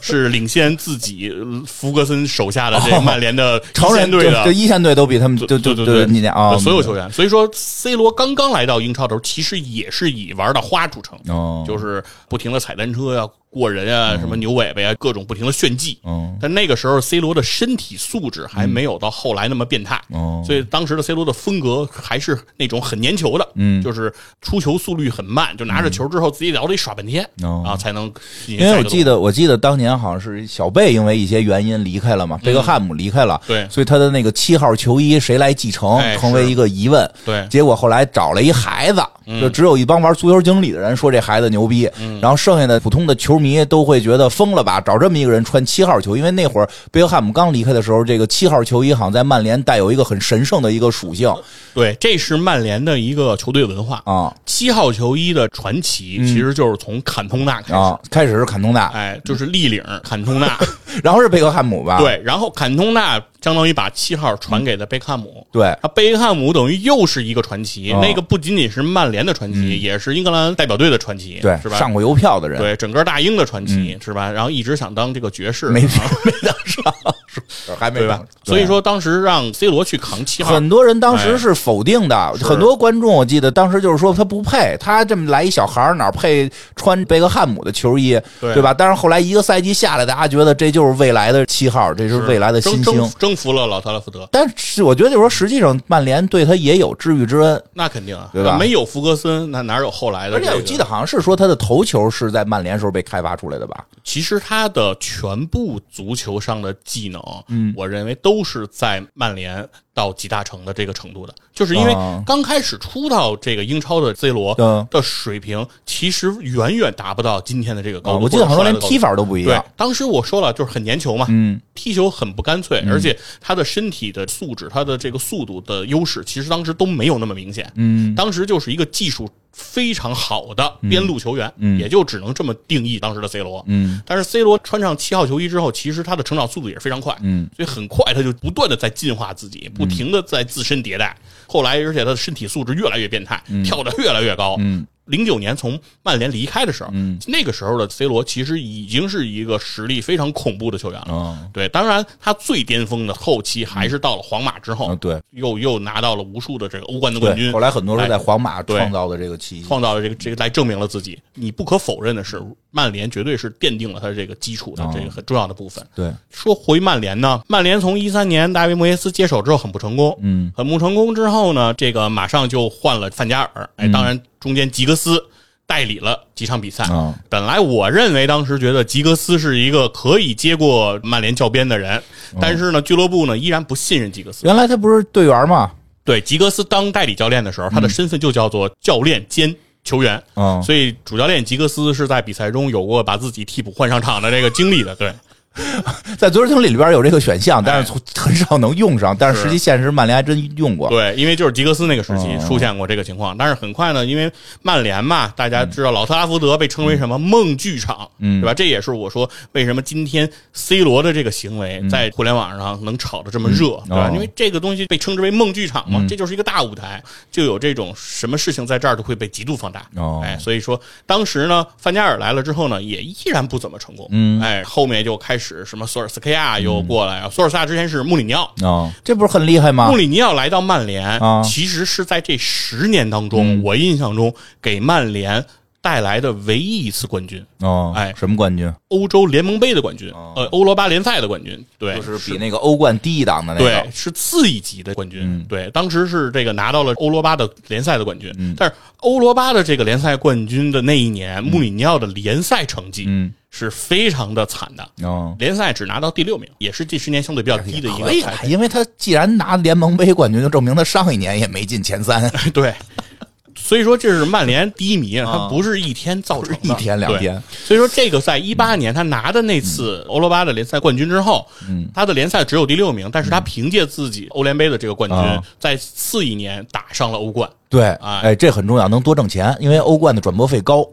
A: 是 是领先自己呃福格森手下的这个曼联的
B: 超人
A: 队的
B: 这一线队都比他们就就就
A: 对对对，
B: 你啊，
A: 所有球员。所以说，C 罗刚刚来到英超的时候，其实也是以玩的花著称，
B: 哦，
A: 就是不停的踩单车呀、过人啊、什么牛尾巴呀，各种不停的炫技。
B: 嗯。
A: 但那个时候，C 罗的身体素质还没有到后来那么变态，
B: 哦
A: 所以当时的 C 罗的风格还是那种很粘球的，
B: 嗯。
A: 就是出球速率很慢，就拿着球之后自己老得耍半天，
B: 哦
A: 啊，才能因
B: 因为我记得，我记得当年好像是小贝因为一些原因离开了嘛，贝克汉姆离开了，
A: 嗯对。
B: 所以他的那个七号球衣谁来继承
A: 哎，
B: 成为一个疑问。
A: 对。
B: 结果后来找了一孩子，
A: 嗯。
B: 就只有一帮玩足球经理的人说这孩子牛逼，然后剩下的普通的球迷都会觉得疯了吧，找这么一个人穿七号球，因为那会儿贝克汉姆刚离开的时候，这个七号球衣好像在曼联带有一个很神圣的一个属性。
A: 对，这是曼联的一个球队文化。
B: 啊。
A: 七号球衣的传奇其实就是从坎通纳开始，
B: 啊，开始是坎通纳，
A: 哎，就是立领坎通纳，
B: 然后是贝克汉姆吧？
A: 对，然后坎通纳相当于把七号传给了贝克汉姆。
B: 对。
A: 啊，贝克汉姆等于又是一个传奇，
B: 哦
A: 那个不仅仅是曼联的传奇，也是英格兰代表队的传奇，
B: 对
A: 是吧？
B: 上过邮票的人，
A: 对整个大英的传奇、是吧？然后一直想当这个爵士，
B: 没
A: 啊
B: 没当上，是还没
A: 对吧
B: 等？
A: 所以说当时让 C 罗去扛七号，
B: 很多人当时是否定的，
A: 是
B: 很多观众我记得当时就是说他不配，他这么来一小孩儿哪配穿贝克汉姆的球衣，
A: 对
B: 吧？但是后来一个赛季下来，大家觉得这就是未来的七号，这是未来的新星。
A: 征服了老特拉福德，
B: 但是我觉得就是说，实际上曼联对他也有知遇之恩，
A: 那肯定啊，
B: 对吧
A: 没有福格森，那哪有后来的、这个？
B: 而且我记得好像是说他的头球是在曼联时候被开发出来的吧？
A: 其实他的全部足球上的技能，嗯，我认为都是在曼联到集大成的这个程度的，就是因为
B: 啊
A: 刚开始出到这个英超的 C 罗
B: 嗯
A: 的水平，其实远远达不到今天的这个高度。
B: 啊我记得好像连踢法都不一样对。，
A: 当时我说了，就是很粘球嘛，
B: 嗯，
A: 踢球很不干脆，而且他的身体的素质、他的这个速度的优势，其实当时都没有那么明显。
B: 嗯，
A: 当时就是一个技术非常好的边路球员，
B: 嗯
A: 也就只能这么定义当时的 C 罗。
B: 嗯，
A: 但是 C 罗穿上七号球衣之后，其实他的成长速度也是非常快，
B: 嗯，
A: 所以很快他就不断的在进化自己，不停的在自身迭代。后来，而且他的身体素质越来越变态，跳得越来越高。
B: 嗯，
A: 零九年从曼联离开的时候，
B: 嗯，
A: 那个时候的 C 罗其实已经是一个实力非常恐怖的球员了。
B: 哦，
A: 对，当然他最巅峰的后期还是到了皇马之后，
B: 嗯，对
A: 又又拿到了无数的这个欧冠的冠，军
B: 后。来很多是在皇马创造的这个奇迹。
A: 创造了这个这个来证明了自己。你不可否认的是，曼联绝对是奠定了他这个基础的这个很重要的部分。
B: 对，
A: 说回曼联呢，曼联从一三年大卫莫耶斯接手之后很不成功，
B: 嗯，
A: 很不成功之后呢，这个马上就换了范加尔，哎，当然中间吉格斯代理了几场比赛。
B: 啊，
A: 本来我认为当时觉得吉格斯是一个可以接过曼联教鞭的人，但是呢，俱乐部呢依然不信任吉格斯。
B: 原来他不是队员吗？
A: 对吉格斯当代理教练的时候，他的身份就叫做教练兼球员。
B: 嗯，
A: 所以主教练吉格斯是在比赛中有过把自己替补换上场的这个经历的，对，
B: 在足球经理里边有这个选项，但是很少能用上。但是实际现实曼联还真用过。
A: 对，因为就是吉格斯那个时期
B: 嗯。
A: 出现过这个情况，但是很快呢，因为曼联嘛，大家知道老特拉福德被称为什么梦剧场，
B: 嗯。
A: 对吧？这也是我说为什么今天 C 罗的这个行为在互联网上能炒得这么热，对吧？
B: 哦？
A: 因为这个东西被称之为梦剧场嘛，这就是一个大舞台，就有这种什么事情在这儿都会被极度放大，
B: 哦。
A: 哎，所以说当时呢，范加尔来了之后呢，也依然不怎么成功，
B: 嗯。
A: 哎，后面就开始什么索尔斯克亚又过来啊，索尔斯克亚之前是穆里尼奥。
B: 啊，这不是很厉害吗
A: 穆？里尼奥来到曼联，
B: 啊
A: 其实是在这十年当中，我印象中给曼联带来的唯一一次冠军，
B: 哦，
A: 哎
B: 什么冠军？
A: 欧洲联盟杯的冠军，呃，欧罗巴联赛的冠军，对，
B: 就是比那个欧冠低一档的那个对。，
A: 是次一级的冠军。
B: 嗯
A: 对，当时是这个拿到了欧罗巴的联赛的冠军，但是欧罗巴的这个联赛冠军的那一年，穆里尼奥的联赛成绩
B: 嗯，
A: 是非常的惨的。
B: 哦，
A: 联赛只拿到第六名，也是这十年相对比较低的一个。
B: 因为他既然拿联盟杯冠军，就证明他上一年也没进前三，
A: 对，所以说这是曼联低迷，它不是一天造成
B: 一天两天。
A: 所以说这个在一八年他拿的那次欧罗巴的联赛冠军之后，
B: 嗯，
A: 他的联赛只有第六名，但是他凭借自己欧联杯的这个冠军
B: 啊，
A: 在次一年打上了欧冠。
B: 对，
A: 哎
B: 哎，这很重要，能多挣钱，因为欧冠的转播费高。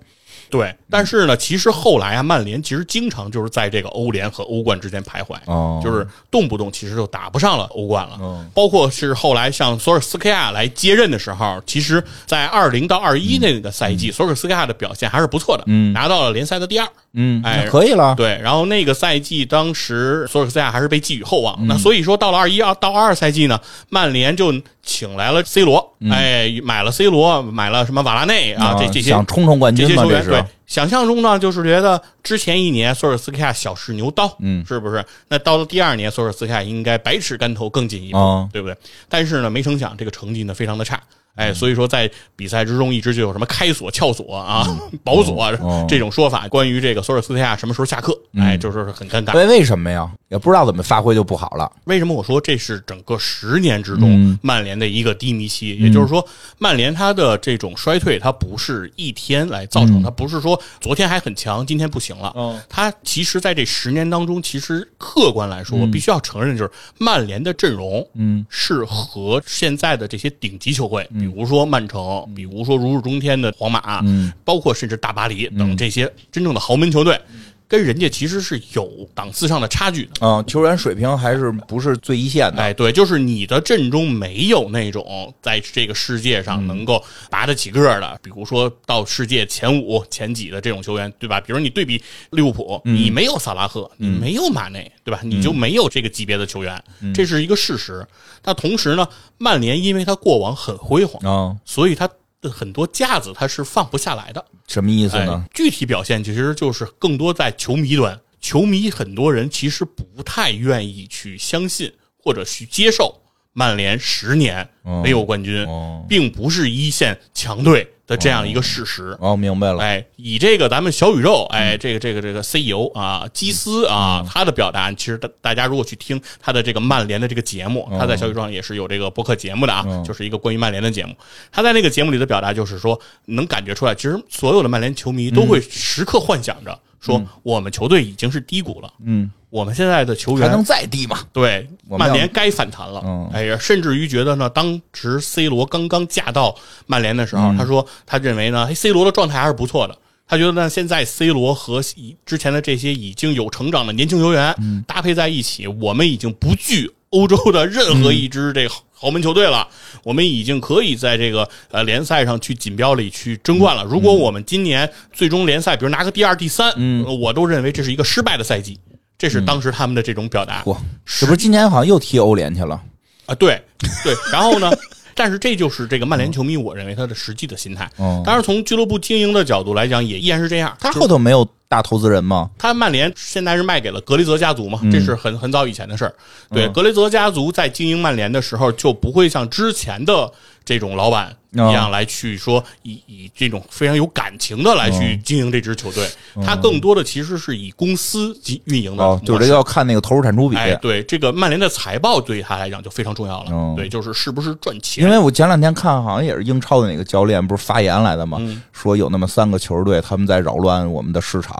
A: 对，但是呢，其实后来啊，曼联其实经常就是在这个欧联和欧冠之间徘徊，
B: 哦。
A: 就是动不动其实就打不上了欧冠了。
B: 哦。
A: 包括是后来像索尔斯克亚来接任的时候，其实，在二零到二一那个赛季，索尔斯克亚的表现还是不错的，
B: 嗯。
A: 拿到了联赛的第二。
B: 嗯，
A: 哎
B: 可以了。
A: 对，然后那个赛季，当时索尔斯克亚还是被寄予厚望。
B: 嗯
A: 那所以说，到了二一二到二二赛季呢，曼联就请来了 C 罗，哎，买了 C 罗，买了什么瓦拉内啊，这这些
B: 嗯想冲冲冠军吗？
A: 这些球员，对，想象中呢，就是觉得之前一年索尔斯克亚小试牛刀，
B: 嗯
A: 是不是？那到了第二年，索尔斯克亚应该百尺竿头更进一步，
B: 哦
A: 对不对？但是呢，没成想这个成绩呢非常的差。哎，
B: 嗯
A: 所以说在比赛之中一直就有什么开锁、撬锁啊、保锁这种说法。关于这个索尔斯克亚什么时候下课，
B: 嗯
A: 哎，就是很尴尬。
B: 为为什么呀？也不知道怎么发挥就不好了。
A: 为什么我说这是整个十年之中
B: 嗯
A: 曼联的一个低迷期？也就是说，曼联它的这种衰退，它不是一天来造成，它不是说昨天还很强，今天不行了。
B: 嗯
A: 它其实在这十年当中，其实客观来说，我必须要承认，就是曼联的阵容，
B: 嗯，
A: 是和现在的这些顶级球会，比如说曼城，比如说如日中天的皇马，
B: 嗯，
A: 包括甚至大巴黎等这些真正的豪门球队。跟人家其实是有档次上的差距的。
B: 嗯，球员水平还是不是最一线的。
A: 哎，对，就是你的阵中没有那种在这个世界上能够拔得起个儿的，比如说到世界前五、前几的这种球员，对吧？比如你对比利物浦，你没有萨拉赫，你没有马内，对吧？你就没有这个级别的球员，这是一个事实。那同时呢，曼联因为他过往很辉煌，
B: 嗯，
A: 所以他的很多架子它是放不下来的。
B: 什么意思呢？
A: 哎？具体表现其实就是更多在球迷端，球迷很多人其实不太愿意去相信或者去接受曼联十年没有冠军，
B: 哦
A: 并不是一线强队的这样一个事实。
B: 哦，明白了。
A: 哎，以这个咱们小宇宙，哎，这个这个这个 CEO 啊，基斯啊，
B: 嗯
A: 他的表达，其实大大家如果去听他的这个曼联的这个节目，
B: 嗯
A: 他在小宇宙上也是有这个播客节目的啊，就是一个关于曼联的节目。他在那个节目里的表达就是说，能感觉出来，其实所有的曼联球迷都会时刻幻想着说，我们球队已经是低谷了，
B: 嗯，
A: 我们现在的球员
B: 还能再低吗？
A: 对，曼联该反弹了。
B: 嗯
A: 哎呀，甚至于觉得呢，当时 C 罗刚刚嫁到曼联的时候，
B: 嗯
A: 他说他认为呢，C 罗的状态还是不错的。他觉得呢，现在 C 罗和以之前的这些已经有成长的年轻球员
B: 嗯
A: 搭配在一起，我们已经不惧欧洲的任何一支这个豪门球队了。我们已经可以在这个呃联赛上去锦标里去争冠了。如果我们今年最终联赛，比如拿个第二、第三，嗯，我都认为这是一个失败的赛季。这是当时他们的这种表达。
B: 嚯，是不是今年好像又踢欧联去了？
A: 啊，对对，然后呢？但是这就是这个曼联球迷，我认为他的实际的心态。
B: 嗯
A: 当然，从俱乐部经营的角度来讲，也依然是这样。
B: 他后头没有大投资人吗？
A: 他曼联现在是卖给了格雷泽家族嘛，这是很很早以前的事儿。对，
B: 嗯
A: 格雷泽家族在经营曼联的时候，就不会像之前的这种老板一样来去说以以这种非常有感情的来去经营这支球队。他更多的其实是以公司及运营的
B: 哦，就是这个要看那个投入产出比。
A: 哎，对这个曼联的财报对他来讲就非常重要了。
B: 哦
A: 对，就是是不是赚钱。
B: 因为我前两天看，好像也是英超的哪个教练不是发言来的嘛？说有那么三个球队，他们在扰乱我们的市场，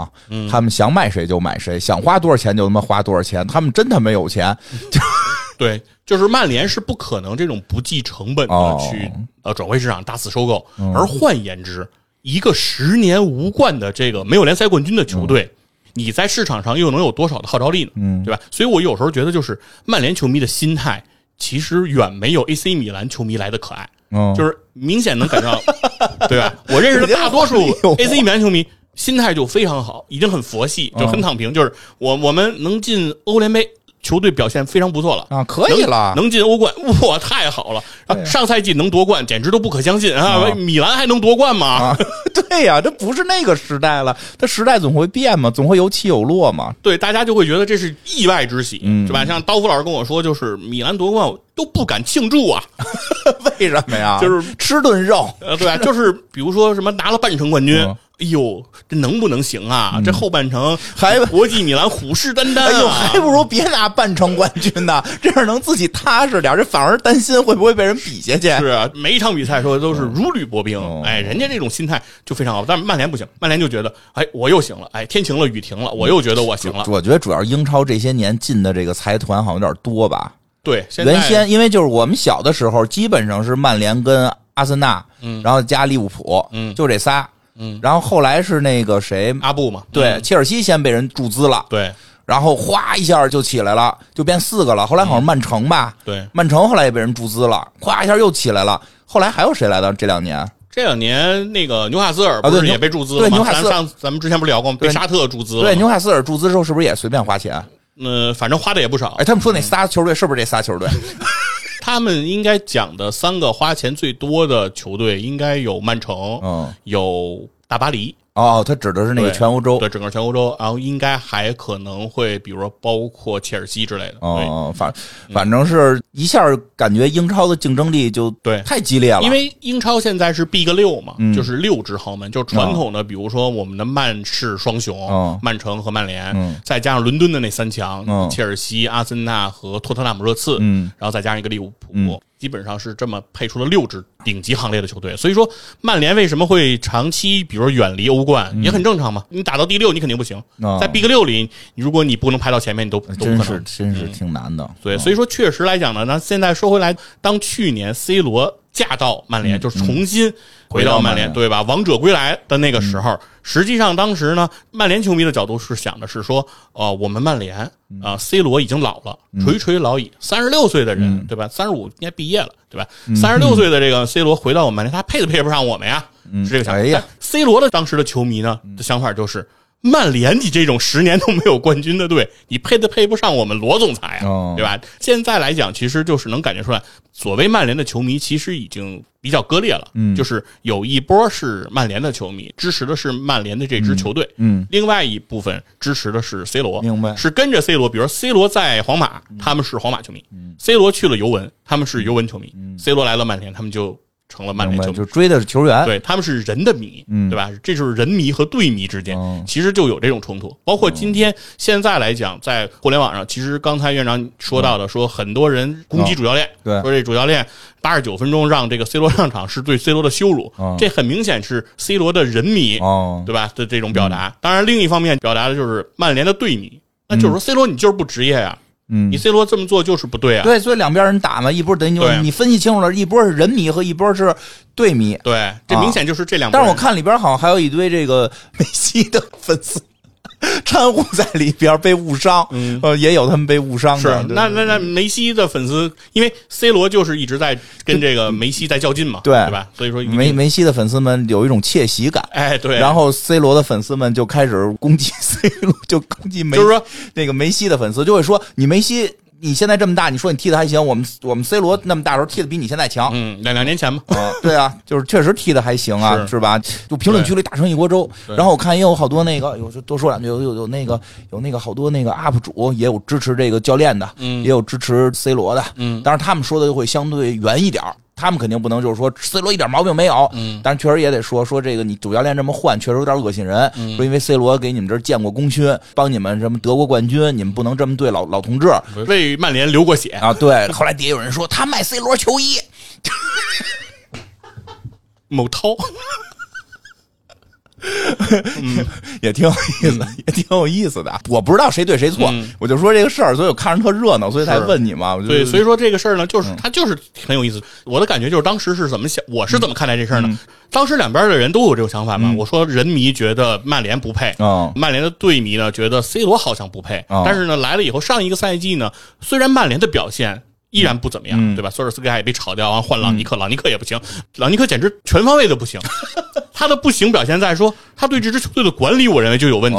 B: 他们想买谁就买谁，想花多少钱就他妈花多少钱，他们真他妈有钱。
A: 对，就是曼联是不可能这种不计成本的
B: 哦
A: 去、呃转会市场大肆收购，而换言之，一个十年无冠的这个没有联赛冠军的球队。你在市场上又能有多少的号召力呢？嗯，对吧？所以我有时候觉得，就是曼联球迷的心态，其实远没有 AC 米兰球迷来的可爱。
B: 嗯，
A: 就是明显能感觉到，对吧？我认识的大多数 AC 米兰球迷心态就非常好，已经很佛系，就很躺平。就是我我们能进欧联杯，球队表现非常不错了。
B: 啊，可以了。
A: 能进欧冠，哇，太好了！啊，上赛季能夺冠，简直都不可相信啊！米兰还能夺冠吗？
B: 啊，对呀、这不是那个时代了，它时代总会变嘛，总会有起有落嘛。
A: 对，大家就会觉得这是意外之喜，
B: 嗯
A: 是吧？像刀夫老师跟我说，就是米兰夺冠我都不敢庆祝啊，
B: 为什么呀？
A: 就是
B: 吃顿肉，
A: 呃，对吧？就是比如说什么拿了半程冠军，
B: 嗯
A: 哎呦，这能不能行啊？这后半程
B: 还
A: 国际米兰虎视眈眈、啊，
B: 哎呦，还不如别拿半程冠军呢，这样能自己踏实点。这反而担心会不会被人比下去。
A: 是啊，每一场比赛说的都是如履薄冰，
B: 哦
A: 哎，人家这种心态就非常好。但是曼联不行，曼联就觉得，哎，我又行了，哎，天晴了，雨停了，我又觉得我行了。
B: 我觉得主要英超这些年进的这个财团好像有点多吧。
A: 对，现在
B: 原先因为就是我们小的时候，基本上是曼联跟阿森纳，
A: 嗯
B: 然后加利物浦，
A: 嗯
B: 就这仨，
A: 嗯，
B: 然后后来是那个谁，
A: 阿布嘛，
B: 对，
A: 嗯
B: 切尔西先被人注资了，
A: 对
B: 然后哗一下就起来了，就变四个了。后来好像曼城吧，
A: 对，
B: 曼城后来也被人注资了，哗一下又起来了。后来还有谁来的？这两年
A: 这两年那个纽卡斯尔不是也被注资了吗？
B: 对纽卡斯尔
A: 咱上咱们之前不是聊过吗？被
B: 对
A: 沙特注资了
B: 对，纽卡斯尔注资之后是不是也随便花钱？
A: 呃，反正花的也不少
B: 哎，。他们说那仨球队是不是这仨球队？
A: 他们应该讲的三个花钱最多的球队，应该有曼城，
B: 嗯，
A: 有大巴黎，
B: 哦，他指的是那个全欧洲。
A: 对整个全欧洲，然后应该还可能会，比如说包括切尔西之类的。对。
B: 哦，反反正是一下感觉英超的竞争力就
A: 对。
B: 太激烈了，
A: 因为英超现在是 Big 六嘛，
B: 嗯。
A: 就是六支豪门，就是传统的，比如说我们的曼市双雄，
B: 嗯
A: 曼城和曼联，
B: 嗯。
A: 再加上伦敦的那三强，
B: 嗯。
A: 切尔西、阿森纳和托特纳姆热刺，
B: 嗯。
A: 然后再加上一个利物浦，
B: 嗯
A: 基本上是这么配出了六支顶级行列的球队。所以说，曼联为什么会长期，比如说远离欧冠，也很正常嘛。你打到第六，你肯定不行，
B: 嗯
A: 在 Big 六里，如果你不能排到前面，你都都不
B: 真
A: 可能。
B: 是真是挺难的。
A: 对，所以说确实来讲呢，那现在说回来，当去年 C 罗嫁到曼联，
B: 嗯
A: 就是重新回
B: 回到
A: 到曼联，对吧？王者归来的那个时候，实际上当时呢，曼联球迷的角度是想的是说，呃，我们曼联
B: 嗯
A: 啊、c 罗已经老了，垂垂老矣，三十六岁的人，对吧？三十五应该毕业了，对吧？
B: 嗯
A: 三十六岁的这个 C 罗回到我们曼联，他配都配不上我们呀，是这个想法。
B: 哎呀
A: ，C 罗的当时的球迷呢的想法就是。曼联，你这种十年都没有冠军的队，你配都配不上我们罗总裁啊，
B: 哦。
A: 对吧？现在来讲，其实就是能感觉出来，所谓曼联的球迷其实已经比较割裂了。嗯，就是有一波是曼联的球迷，支持的是曼联的这支球队，
B: 嗯，
A: 另外一部分支持的是 C 罗，
B: 明白。
A: 是跟着 C 罗，比如说 C 罗在皇马，他们是皇马球迷；C 罗去了尤文，他们是尤文球迷；C 罗来了曼联，他们就成了曼，联球迷
B: 就。追的是球员。
A: 对，他们是人的迷，对吧？这就是人迷和队迷之间
B: 嗯，
A: 其实就有这种冲突。包括今天现在来讲，在互联网上，其实刚才院长说到的，说很多人攻击主教练，
B: 对
A: 说这主教练八十九分钟让这个 C 罗上场是对 C 罗的羞辱
B: 嗯，
A: 这很明显是 C 罗的人迷，
B: 哦，
A: 对吧？的这种表达。当然，另一方面表达的就是曼联的队迷，那就是说 C 罗你就是不职业呀，
B: 嗯
A: 你 C 罗这么做就是不对啊。
B: 对，所以两边人打嘛，一波等于
A: 对
B: 你分析清楚了，一波是人迷和一波是队迷。
A: 对，这明显就是这两。
B: 但是我看里边好像还有一堆这个梅西的粉丝 掺和在里边被误伤，
A: 嗯
B: 呃，也有他们被误伤的。对
A: 那那那梅西的粉丝，因为 C 罗就是一直在跟这个梅西在较劲嘛，
B: 对
A: 对吧？所以说
B: 梅梅西的粉丝们有一种窃喜感。
A: 哎对，
B: 然后 C 罗的粉丝们就开始攻击 C 罗，就攻击梅，
A: 就是说
B: 那个梅西的粉丝就会说：“你梅西，你现在这么大，你说你踢的还行，我们我们 C 罗那么大时候踢的比你现在强。
A: 嗯，两两年前吧，
B: 啊，对啊，就是确实踢的还行啊，
A: 是。
B: 是吧？就评论区里打成一锅粥。然后我看也有好多那个，有就多说两句，有有有那个有那个好多那个 UP 主也有支持这个教练的，
A: 嗯。
B: 也有支持 C 罗的，
A: 嗯。
B: 但是他们说的就会相对圆一点儿他们肯定不能就是说 C 罗一点毛病没有，
A: 嗯。
B: 但是确实也得说说这个你主教练这么换，确实有点恶心人。
A: 嗯。
B: 说因为 C 罗给你们这儿建过功勋，帮你们什么得过冠军，你们不能这么对老老同志。
A: 为曼联流过血，
B: 啊。对，后来底下有人说他卖 C 罗球衣，
A: 某涛，
B: 也挺有意思，也挺有意思的。我不知道谁对谁错，
A: 嗯
B: 我就说这个事儿，所以我看着特热闹，所以才问你嘛。我就
A: 对，所以说这个事儿呢，
B: 嗯
A: 就是他就是很有意思。我的感觉就是当时是怎么想，我是怎么看待这事儿
B: 嗯
A: 呢？当时两边的人都有这种想法嘛。我说人迷觉得曼联不配，
B: 嗯
A: 曼联的队迷呢觉得 C 罗好像不配，
B: 嗯
A: 但是呢来了以后，上一个赛季呢，虽然曼联的表现。依然不怎么样，
B: 嗯
A: 对吧？索尔斯克亚也被炒掉，然后换朗尼克，朗尼克也不行，朗尼克简直全方位的不行。他的不行表现在说，他对这支球队的管理，我认为就有问题。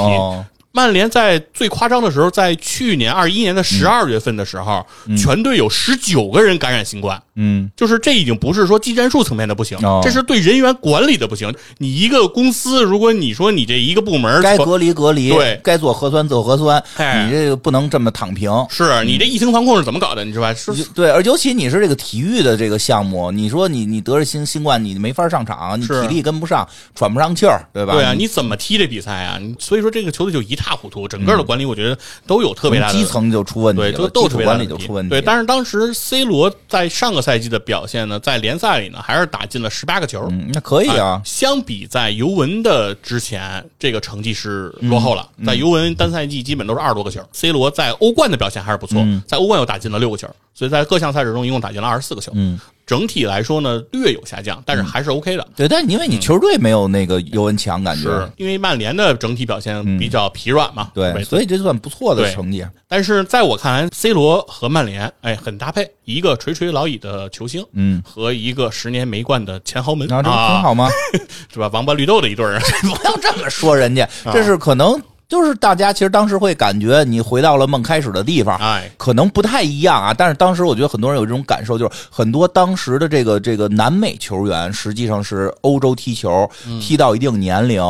A: 曼联在最夸张的时候，在去年二一年的十二月份的时候，全队有十九个人感染新冠。
B: 嗯
A: 就是这已经不是说技战术层面的不行，
B: 哦
A: 这是对人员管理的不行。你一个公司，如果你说你这一个部门
B: 该隔离隔离，
A: 对
B: 该做核酸做核酸，
A: 哎
B: 你这个不能这么躺平。
A: 是你这疫情防控是怎么搞的？你知道吧？是
B: 对，而尤其你是这个体育的这个项目，你说你你得了新新冠，你没法上场，你体力跟不上，喘不上气儿，对吧？
A: 对啊，你怎么踢这比赛啊？所以说这个球队就一塌糊涂，整个的管理我觉得都有特别大的
B: 从基层就出问题
A: 对，
B: 了，
A: 就都特别大的问题
B: 理就出问题。
A: 对，但是当时 C 罗在上个赛季的表现呢，在联赛里呢还是打进了十八个球。
B: 嗯，那可以啊，
A: 相比在尤文的之前，这个成绩是落后了。
B: 嗯
A: 在尤文单赛季基本都是二十多个球，C 罗在欧冠的表现还是不错，
B: 嗯
A: 在欧冠又打进了六个球，所以在各项赛事中一共打进了二十四个球。
B: 嗯，
A: 整体来说呢略有下降，但是还是 OK 的。
B: 对，但是因为你球队没有那个尤文强，感觉
A: 是因为曼联的整体表现比较疲软嘛？
B: 对，
A: 对
B: 所以这算不错的成绩。
A: 但是在我看来，C 罗和曼联哎很搭配，一个垂垂老矣的球星，
B: 嗯，
A: 和一个十年没冠的前豪门
B: 然后这不挺
A: 啊，
B: 好吗？
A: 是吧？王八绿豆的一对儿，
B: 不要这么说人家，这是可能就是大家其实当时会感觉你回到了梦开始的地方，
A: 哎，
B: 可能不太一样啊。但是当时我觉得很多人有这种感受，就是很多当时的这个这个南美球员实际上是欧洲踢球，踢到一定年龄。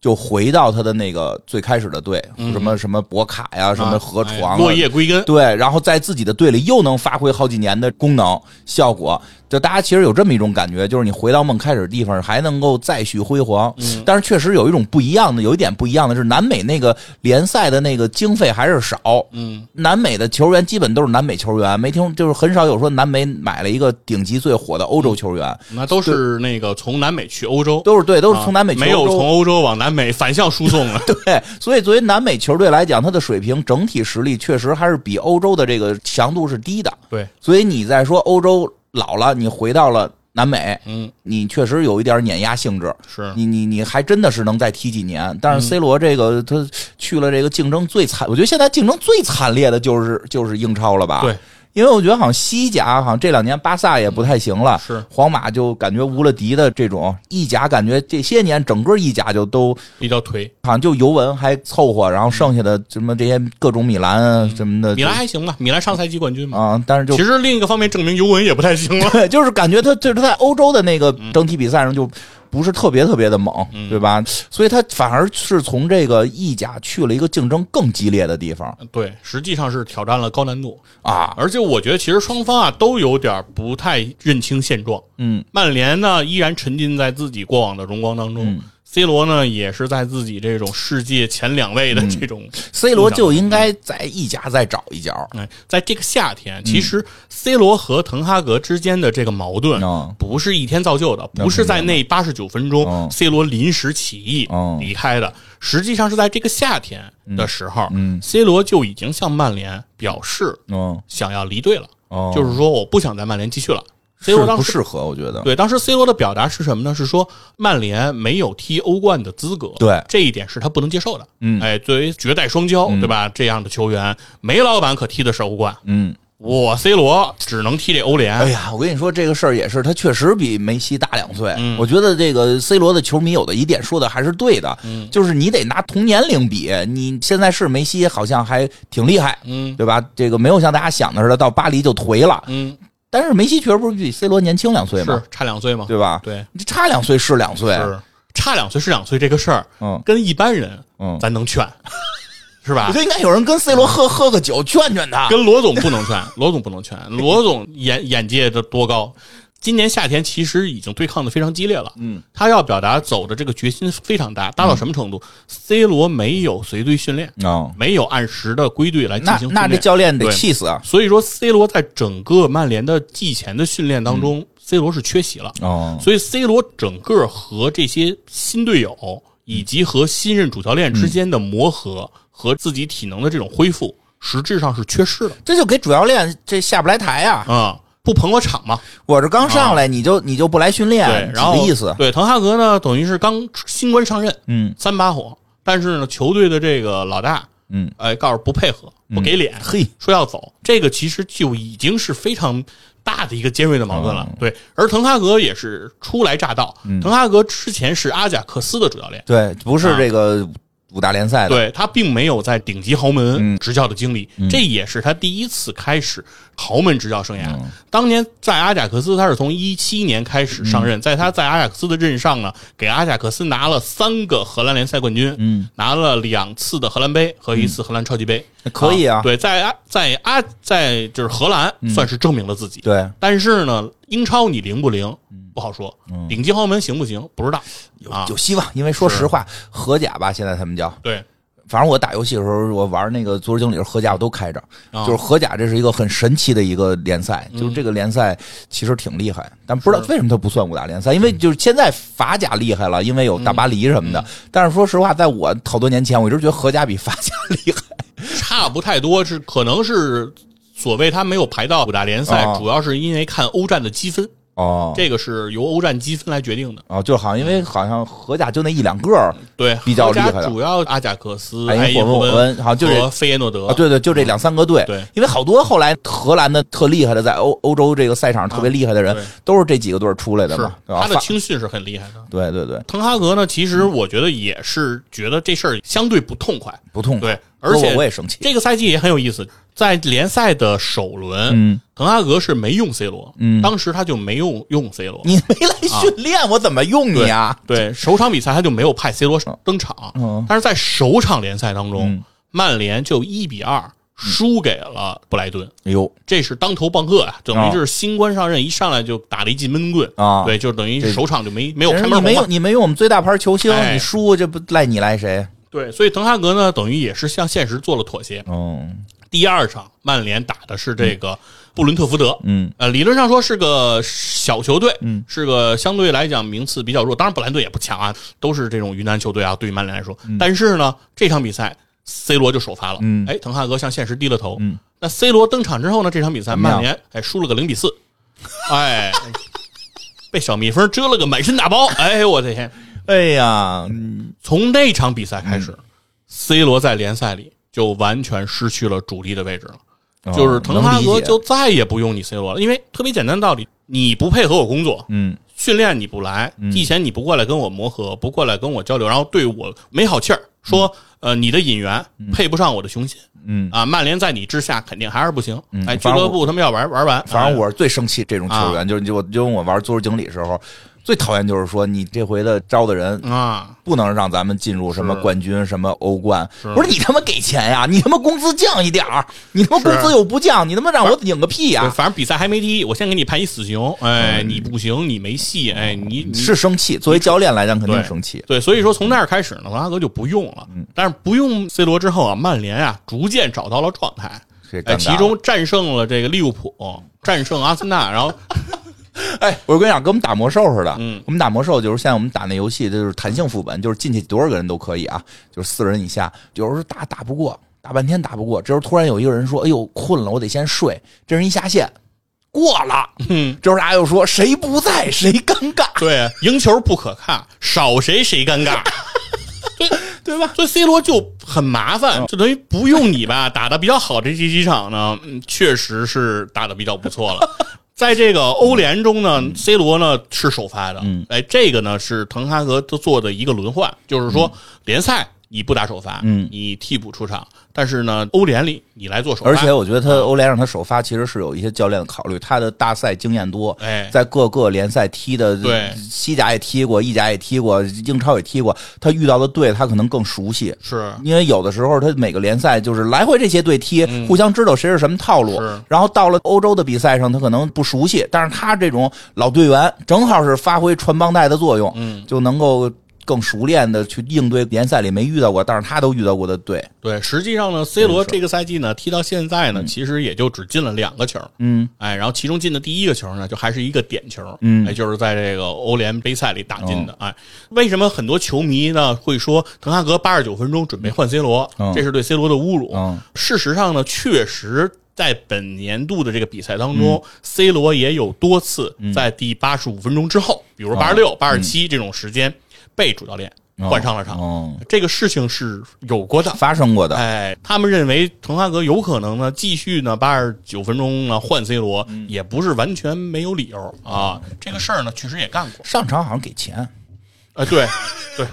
B: 就回到他的那个最开始的队，什么什么博卡呀，什么河床、啊
A: 哎落叶归根，
B: 对，然后在自己的队里又能发挥好几年的功能效果，就大家其实有这么一种感觉，就是你回到梦开始的地方，还能够再续辉煌。
A: 嗯
B: 但是确实有一种不一样的，有一点不一样的是，南美那个联赛的那个经费还是少。
A: 嗯，
B: 南美的球员基本都是南美球员，没听就是很少有说南美买了一个顶级最火的欧洲球员，
A: 那都是那个从南美去欧洲，
B: 都是对，都是从南美
A: 没有从欧洲往南美反向输送了。
B: 对，所以作为南美球队来讲，他的水平整体实力确实还是比欧洲的这个强度是低的。
A: 对，
B: 所以你在说欧洲老了，你回到了南美，
A: 嗯，
B: 你确实有一点碾压性质。
A: 是。
B: 你你你还真的是能再踢几年，但
A: 嗯。
B: 是 C 罗这个他去了这个竞争最惨，我觉得现在竞争最惨烈的就是就是英超了吧？
A: 对，
B: 因为我觉得好像西甲好像这两年巴萨也不太行了，
A: 是
B: 皇马就感觉无了敌的这种，意甲感觉这些年整个意甲就都
A: 比较颓。
B: 好像就尤文还凑合，然后剩下的什么这些各种米兰啊什么的，
A: 嗯米兰还行吧，米兰上赛季冠军嘛。
B: 啊，但是就
A: 其实另一个方面证明尤文也不太行了。
B: 对，就是感觉他就是在欧洲的那个
A: 嗯
B: 整体比赛上就不是特别特别的猛，对吧？所以他反而是从这个意甲去了一个竞争更激烈的地方
A: 对，实际上是挑战了高难度，
B: 啊，
A: 而且我觉得其实双方啊都有点不太认清现状。
B: 嗯，
A: 曼联呢依然沉浸在自己过往的荣光当中。C 罗呢，也是在自己这种世界前两位的这种
B: C 罗就应该在意甲再找一脚，
A: 哎，在这个夏天，其实 C 罗和滕哈格之间的这个矛盾
B: 嗯
A: 不是一天造就的，
B: 那
A: 不是在那八十九分钟
B: 嗯
A: C 罗临时起意
B: 嗯
A: 离开的，实际上是在这个夏天的时候
B: 嗯
A: ，C 罗就已经向曼联表示
B: 嗯
A: 想要离队了，
B: 哦，
A: 就是说我不想在曼联继续了。C
B: 是
A: 罗当时
B: 不适合，我觉得，
A: 对，当时 C 罗的表达是什么呢？是说曼联没有踢欧冠的资格，
B: 对
A: 这一点是他不能接受的。
B: 嗯
A: 哎，作为绝代双骄，对吧？这样的球员，梅老板可踢的是欧冠，
B: 嗯，
A: 我 C 罗只能踢这欧联。
B: 哎呀，我跟你说这个事儿也是，他确实比梅西大两岁。
A: 嗯
B: 我觉得这个 C 罗的球迷有的一点说的还是对的，
A: 嗯
B: 就是你得拿同年龄比，你现在是梅西好像还挺厉害，
A: 嗯
B: 对吧？这个没有像大家想的似的，到巴黎就颓了。
A: 嗯，
B: 但是梅西确实不是比 C 罗年轻两岁吗
A: 是？差两岁吗？
B: 对吧？
A: 对，
B: 你差两岁是两岁，
A: 是差两岁是两岁这个事儿，
B: 嗯
A: 跟一般人
B: 嗯，
A: 咱能劝，是吧
B: 我觉？得应该有人跟 C 罗喝喝个酒，劝劝他。
A: 跟罗总不能劝，罗总不能劝，罗总眼眼界的多高。今年夏天其实已经对抗的非常激烈了，
B: 嗯，
A: 他要表达走的这个决心非常大，大到什么程度、c 罗没有随队训练，
B: 哦，
A: 没有按时的归队来进行训练，
B: 那这教练得气死啊！
A: 所以说 C 罗在整个曼联的季前的训练当中、c 罗是缺席了，
B: 哦，
A: 所以 C 罗整个和这些新队友以及和新任主教练之间的磨合和自己体能的这种恢复，实质上是缺失了
B: 这就给主教练这下不来台啊！
A: 啊、不捧我场嘛。
B: 我这刚上来，你就你就不来训练，
A: 对，
B: 几
A: 然后
B: 个意思？
A: 对，滕哈格呢，等于是刚新官上任，
B: 嗯。
A: 三把火，但是呢，球队的这个老大，
B: 嗯，
A: 哎，告诉不配合，不给脸，
B: 嘿，
A: 说要走，这个其实就已经是非常大的一个尖锐的矛盾了。
B: 嗯。
A: 对，而滕哈格也是初来乍到，滕哈格之前是阿贾克斯的主教练，
B: 对，不是
A: 啊。
B: 这个五大联赛的，
A: 对他并没有在顶级豪门
B: 嗯。
A: 执教的经历，这也是他第一次开始豪门执教生涯。
B: 嗯。
A: 当年在阿贾克斯，他是从一七年开始上
B: 嗯。
A: 任，在他在阿贾克斯的任上呢，给阿贾克斯拿了三个荷兰联赛冠军，
B: 嗯，
A: 拿了两次的荷兰杯和一次荷兰超级杯，
B: 可以啊。
A: 对，在阿在阿在就是荷兰算是证明了自己，
B: 对，
A: 但是呢，英超你灵不灵不好说，顶级豪门行不行不知道。啊
B: 有。希望，因为说实话，荷甲吧，现在他们叫，
A: 对，
B: 反正我打游戏的时候，我玩那个足球经理是荷甲，我都开着。
A: 啊
B: 就是荷甲，这是一个很神奇的一个联赛，就是这个联赛其实挺厉害，但不知道为什么它不算五大联赛，因为就是现在法甲厉害了，因为有大巴黎什么的。但是说实话，在我好多年前，我一直觉得荷甲比法甲厉害。
A: 差不太多，是可能是所谓他没有排到五大联赛，
B: 哦
A: 主要是因为看欧战的积分，
B: 哦
A: 这个是由欧战积分来决定的。
B: 哦，就好像因为好像荷甲就那一两个
A: 对，
B: 比较厉害的
A: 主要阿贾克斯、
B: 埃因
A: 因霍
B: 霍温温好像就是
A: 和费耶诺德。
B: 啊，对对，就这两三个队。
A: 对
B: 因为好多后来荷兰的特厉害的，在欧欧洲这个赛场上特别厉害的人，都是这几个队出来的
A: 是
B: 嘛，对吧？
A: 他的青训是很厉害的。
B: 对对对，
A: 滕哈格呢，其实我觉得也是觉得这事儿相对不痛快，
B: 不痛快。
A: 对，而且
B: 我我也生气。
A: 这个赛季也很有意思，在联赛的首轮，
B: 嗯，
A: 滕哈格是没用 C 罗，
B: 嗯。
A: 当时他就没用用 C 罗，
B: 你没来训练，我怎么用你啊？
A: 对，首场比赛他就没有派 C 罗登场，
B: 嗯。
A: 但是在首场联赛当中，
B: 嗯。
A: 曼联就一比二输给了布莱顿，
B: 哎呦。
A: 这是当头棒喝呀、等于就是新官上任，一上来就打了一记闷棍。
B: 啊。
A: 对，就等于首场就没没有开
B: 你没有
A: 门红嘛。
B: 你没有我们最大牌球星，
A: 哎。
B: 你输这不赖你赖谁？
A: 对，所以滕哈格呢，等于也是向现实做了妥协。
B: 哦，
A: 第二场曼联打的是这个布伦特福德，
B: 嗯。
A: 呃，理论上说是个小球队，
B: 嗯，
A: 是个相对来讲名次比较弱，当然布兰队也不强啊，都是这种云南球队啊，对于曼联来说，但是呢，这场比赛 C 罗就首发了，
B: 嗯。
A: 哎，滕哈格向现实低了头，
B: 嗯，
A: 那 C 罗登场之后呢，这场比赛曼联哎输了个零比四，哎，被小蜜蜂蛰了个满身大包。哎呦我的天！
B: 哎呀，嗯。
A: 从那场比赛开始、c 罗在联赛里就完全失去了主力的位置了。
B: 哦
A: 就是滕哈格就再也不用你 C 罗了，因为特别简单的道理，你不配合我工作，
B: 嗯。
A: 训练你不来，季前你不过来跟我磨合，不过来跟我交流，然后对我没好气儿，说呃你的引援配不上我的雄心。
B: 嗯，
A: 啊，曼联在你之下肯定还是不行，哎，俱乐部他们要玩玩完，
B: 反正
A: 哎。
B: 我是最生气这种球员，就是就我就我玩足球经理的时候，最讨厌就是说你这回的招的人
A: 啊，
B: 不能让咱们进入什么冠军、什么欧冠。
A: 是
B: 我说你他妈给钱呀，你他妈工资降一点儿，你他妈工资又不降，你他妈让我领个屁
A: 对
B: 呀！
A: 反正比赛还没踢，我先给你判一死刑，哎，你不行，你没戏，哎，你你
B: 是生气，作为教练来讲肯定
A: 对
B: 生气。
A: 对，所以说从那儿开始呢，滕哈格就不用了。
B: 嗯
A: 但是不用 C 罗之后啊，曼联啊逐渐找到了状态，哎，其中战胜了这个利物浦，战胜阿森纳，然后
B: 哎，我跟你讲，跟我们打魔兽似的。
A: 嗯
B: 我们打魔兽就是现在我们打那游戏，就是弹性副本，就是进去多少个人都可以啊，就是四人以下。有时候打打不过，打半天打不过，这时候突然有一个人说：“哎呦，困了，我得先睡。”这人一下线，过了。
A: 嗯，
B: 这时候大家又说：“谁不在谁尴尬。
A: 对赢球不可看，少谁谁尴尬。对对吧？所以 C 罗就很麻
B: 嗯
A: 烦，就等于不用你吧，打的比较好。这几几场呢，嗯，确实是打的比较不错了。在这个欧联中呢，C 罗呢是首发的，
B: 嗯。
A: 哎，这个呢是滕哈格做的一个轮换，就是说联赛你不打首发，
B: 嗯。
A: 你替补出场，但是呢，欧联里你来做首发，
B: 而且我觉得他欧联让他首发，其实是有一些教练的考虑，他的大赛经验多，
A: 哎。
B: 在各个联赛踢的，
A: 对。
B: 西甲也踢过，意甲也踢过，英超也踢过，他遇到的队他可能更熟悉。
A: 是。
B: 因为有的时候他每个联赛就是来回这些队踢，互相知道谁是什么套路
A: 是。
B: 然后到了欧洲的比赛上，他可能不熟悉，但是他这种老队员正好是发挥传帮带的作用，
A: 嗯。
B: 就能够更熟练的去应对联赛里没遇到过，但是他都遇到过的队。
A: 对。实际上呢，C 罗这个赛季呢踢到现在呢，其实也就只进了两个球，
B: 嗯。
A: 哎，然后其中进的第一个球呢，就还是一个点球，
B: 嗯。
A: 哎，就是在这个欧联杯赛里打进的，哎，为什么很多球迷呢会说滕哈格八十九分钟准备换 C 罗，
B: 嗯
A: 这是对 C 罗的侮辱？
B: 嗯
A: 事实上呢，确实。在本年度的这个比赛当
B: 嗯。
A: 中、c 罗也有多次在第八十五分钟之后，比如八十六、八十七这种时间被主教练换上了场。
B: 哦，
A: 这个事情是有过的，
B: 发生过的。
A: 哎，他们认为滕哈格有可能呢继续呢八十九分钟呢换 C 罗，也不是完全没有理由。啊。这个事儿呢确实也干过，
B: 上场好像给钱，
A: 啊，对 对，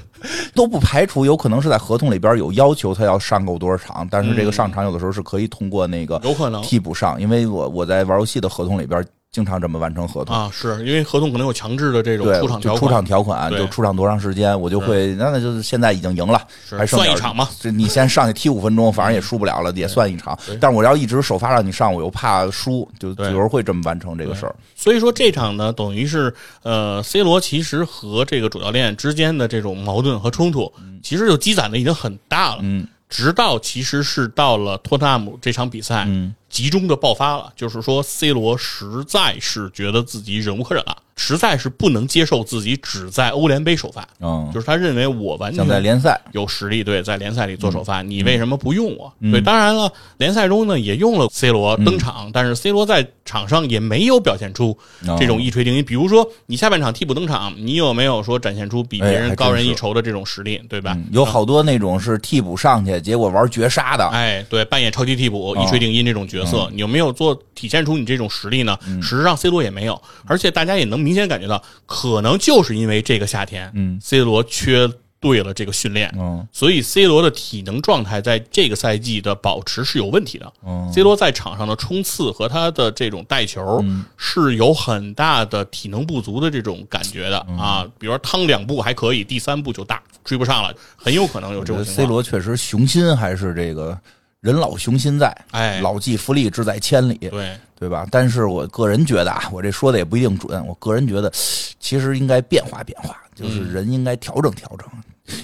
B: 都不排除有可能是在合同里边有要求他要上够多少场，但是这个上场有的时候是可以通过那个
A: 有可能。
B: 替补上，因为我我在玩游戏的合同里边经常这么完成合同。
A: 啊，是因为合同可能有强制的这种，出场条款，
B: 就出场条款，就出场多长时间，我就会，那那就是现在已经赢了，
A: 是
B: 还剩
A: 算一场嘛。
B: 这你先上去踢五分钟，反正也输不了了，也算一场。但是我要一直首发让你上，我又怕输，就有
A: 对
B: 时候会这么完成这个事儿。
A: 所以说这场呢，等于是呃，C 罗其实和这个主教练之间的这种矛盾和冲突，其实就积攒的已经很大了。
B: 嗯，
A: 直到其实是到了托特纳姆这场比赛，
B: 嗯，
A: 集中的爆发了，就是说 C 罗实在是觉得自己忍无可忍了，实在是不能接受自己只在欧联杯首发，
B: 嗯，
A: 就是他认为我完
B: 全在联赛，
A: 有实力，对，在联赛里做首
B: 嗯
A: 发，你为什么不用我？对，当然了，联赛中呢也用了 C 罗登
B: 嗯
A: 场，但是 C 罗在场上也没有表现出这种一锤定音。比如说，你下半场替补登场，你有没有说展现出比别人高人一筹的这种实力，对吧？
B: 嗯有好多那种是替补上去，结果玩绝杀的，
A: 哎，对，扮演超级替补、
B: 哦
A: 一锤定音这种角色，你有没有做体现出你这种实力呢？事实上，C 罗也没有，而且大家也能明显感觉到，可能就是因为这个夏天，
B: 嗯
A: ，C 罗缺对了这个训练，
B: 嗯
A: 所以 C 罗的体能状态在这个赛季的保持是有问题的。
B: 嗯
A: C 罗在场上的冲刺和他的这种带球
B: 嗯。
A: 是有很大的体能不足的这种感觉的
B: 嗯。
A: 啊，比如说趟两步还可以，第三步就大追不上了，很有可能有这种情
B: C
A: 况。
B: 罗确实雄心还是这个人老雄心在，
A: 哎。
B: 老骥伏枥，志在千里，
A: 对，
B: 对吧？但是我个人觉得啊，我这说的也不一定准，我个人觉得其实应该变化变化，就是
A: 嗯
B: 人应该调整调整。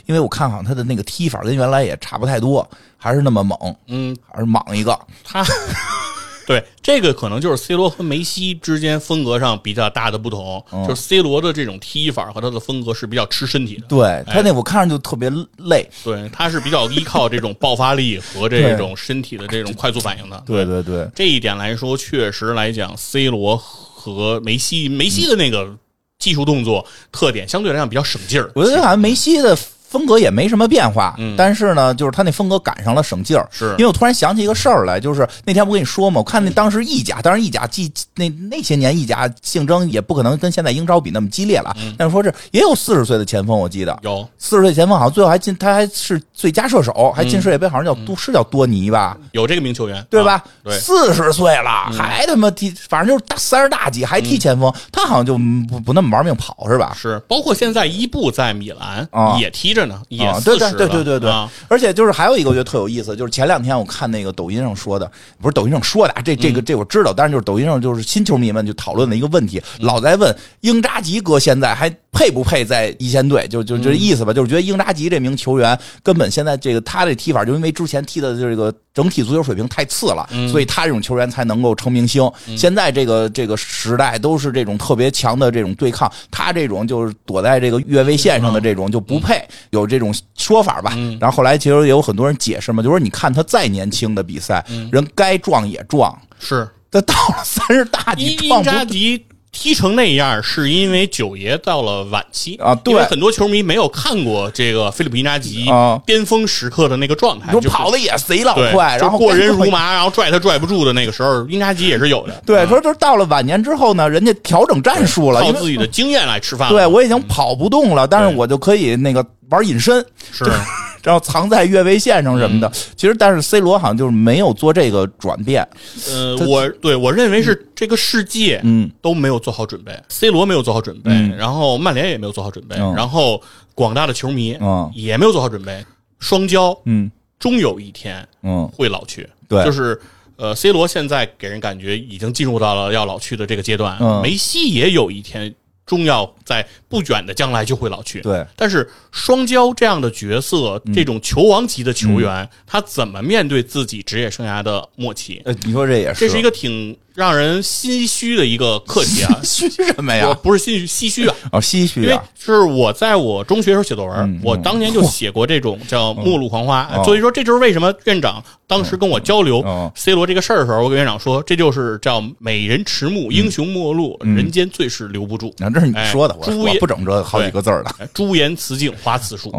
B: 因为我看好像他的那个踢法跟原来也差不太多，还是那么猛，
A: 嗯，
B: 还是莽一个。
A: 他对这个可能就是 C 罗和梅西之间风格上比较大的不同，
B: 嗯
A: 就是 C 罗的这种踢法和他的风格是比较吃身体的。
B: 对他那我看着就特别累。
A: 对，他是比较依靠这种爆发力和 这种身体的这种快速反应的。
B: 对对对，
A: 这一点来说，确实来讲，C 罗和梅西，梅西的那个技术动作特点相对来讲比较省劲儿。
B: 我觉得好像梅西的。风格也没什么变化，但是呢，就是他那风格赶上了省劲儿。
A: 是。
B: 因为我突然想起一个事儿来，就是那天我跟你说嘛，我看那当时意甲，当然意甲既那那些年意甲竞争也不可能跟现在英超比那么激烈了，但是说是也有四十岁的前锋，我记得。
A: 有。
B: 四十岁前锋，好像最后还进，他还是最佳射手，还进世界杯，好像叫多是叫多尼吧？
A: 有这个名球员，
B: 对吧？
A: 对，
B: 四十岁了还他妈踢，反正就是大三十大几还踢前锋，他好像就不不那么玩命跑是吧？
A: 是，包括现在伊布在米兰也踢着呢，也
B: 对。对对对对，
A: 啊、
B: 而且就是还有一个我觉得特有意思，就是前两天我看那个抖音上说的，不是抖音上说的，这这个这我知道，但是就是抖音上就是新球迷们就讨论的一个问题，老在问英扎吉哥现在还配不配在一线队，就就这意思吧，就是觉得英扎吉这名球员根本现在这个他这踢法，就因为之前踢的这个整体足球水平太次了，所以他这种球员才能够成明星。现在这个这个时代都是这种特别强的这种对抗，他这种就是躲在这个越位线上的这种就不配，有这种说法吧。然后后来其实也有很多人解释嘛，就说你看他再年轻的比赛，人该撞也撞，
A: 是
B: 他到了三十大几撞不。
A: 踢成那样，是因为九爷到了晚期
B: 啊，
A: 因为很多球迷没有看过这个菲利普因扎吉巅峰时刻的那个状态，
B: 就跑的也贼老快，然后
A: 过人如麻，然后拽他拽不住的那个时候，因扎吉也是有的。
B: 对，说就是到了晚年之后呢，人家调整战术了，
A: 靠自己的经验来吃饭。
B: 对我已经跑不动了，但是我就可以那个玩隐身。
A: 是。
B: 然后藏在越位线上什么的，其实但是 C 罗好像就是没有做这个转变。
A: 呃，我对我认为是这个世界
B: 嗯。
A: 都没有做好准备，C 罗没有做好准备，然后曼联也没有做好准备，然后广大的球迷
B: 嗯。
A: 也没有做好准备，双骄
B: 嗯。
A: 终有一天
B: 嗯。
A: 会老去。
B: 对，
A: 就是呃，C 罗现在给人感觉已经进入到了要老去的这个阶段，梅西也有一天。终要在不远的将来就会老去。
B: 对，
A: 但是双骄这样的角色，这种球王级的球员，他怎么面对自己职业生涯的末期？
B: 呃，你说这也是，
A: 这是一个挺让人心虚的一个课题啊！
B: 唏嘘什么呀？
A: 不是唏嘘，唏嘘啊！
B: 哦，唏嘘
A: 啊！是我在我中学时候写作文，我当年就写过这种叫《末路狂花》，所以说这就是为什么院长当时跟我交流 C 罗这个事儿的时候，我跟院长说，这就是叫“美人迟暮，英雄末路，人间最是留不住”。
B: 那这是你说的，
A: 我
B: 我不整这好几个字儿的。
A: 朱颜辞镜花次数。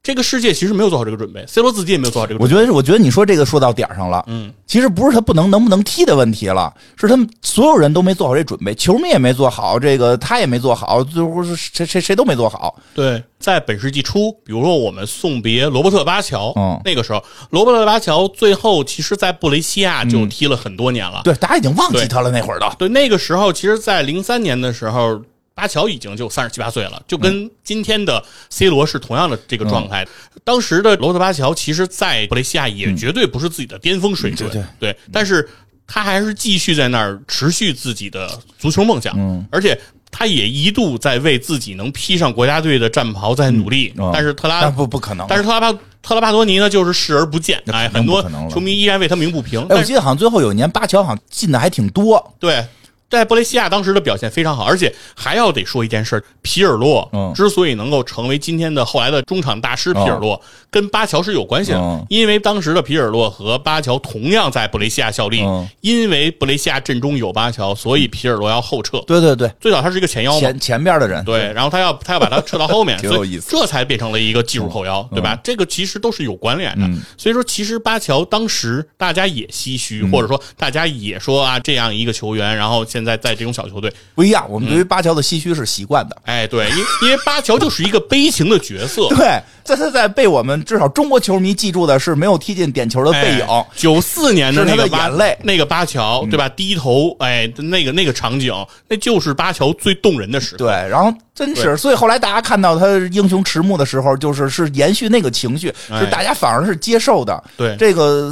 B: 哦。
A: 这个世界其实没有做好这个准备，C 罗自己也没有做好这个。
B: 我觉得，我觉得你说这个说到点儿上了。
A: 嗯，
B: 其实不是他不能能不能踢的问题了，是他们所有人都没做好这准备，球迷也没做好，这个他也没做好，最后是谁谁谁都没做好。
A: 对，在本世纪初，比如说我们送别罗伯特巴乔，
B: 嗯，
A: 那个时候罗伯特巴乔最后其实，在布雷西亚就踢了很多年了。
B: 对，大家已经忘记他了那会儿的。
A: 对，那个时候，其实，在零三年的时候。巴乔已经就三十七八岁了，就跟今天的 C 罗是同样的这个状态。当时的罗伯特巴乔，其实，在布雷西亚也绝对不是自己的巅峰水准，对，但是他还是继续在那儿持续自己的足球梦想，而且他也一度在为自己能披上国家队的战袍在努力。但是特拉
B: 不不可能，
A: 但是特拉巴特拉巴多尼呢，就是视而不见。哎，很多球迷依然为他鸣不平。
B: 哎，我记得好像最后有一年巴乔好像进的还挺多，
A: 对。在布雷西亚当时的表现非常好，而且还要得说一件事皮尔洛之所以能够成为今天的后来的中场大师，皮尔洛跟巴乔是有关系的，因为当时的皮尔洛和巴乔同样在布雷西亚效力，因为布雷西亚阵中有巴乔，所以皮尔洛要后撤。
B: 对对对，
A: 最早他是一个前腰，
B: 前前边的人，
A: 对，然后他要他要把他撤到后面，
B: 挺有意思，
A: 这才变成了一个技术后腰，对吧？这个其实都是有关联的，所以说其实巴乔当时大家也唏嘘，或者说大家也说啊，这样一个球员，然后现在在这种小球。队，
B: 不一样。我们对于巴乔的唏嘘是习惯的。
A: 哎，对，因因为巴乔就是一个悲情的角色。
B: 对，在他在被我们至少中国球迷记住的是没有踢进点球的背影。
A: 九四年的那个
B: 眼泪，
A: 那个巴乔，对吧？低头，哎，那个那个场景，那就是巴乔最动人的时刻。
B: 对，然后真是，所以后来大家看到他英雄迟暮的时候，就是是延续那个情绪，是大家反而是接受的。
A: 对，
B: 这个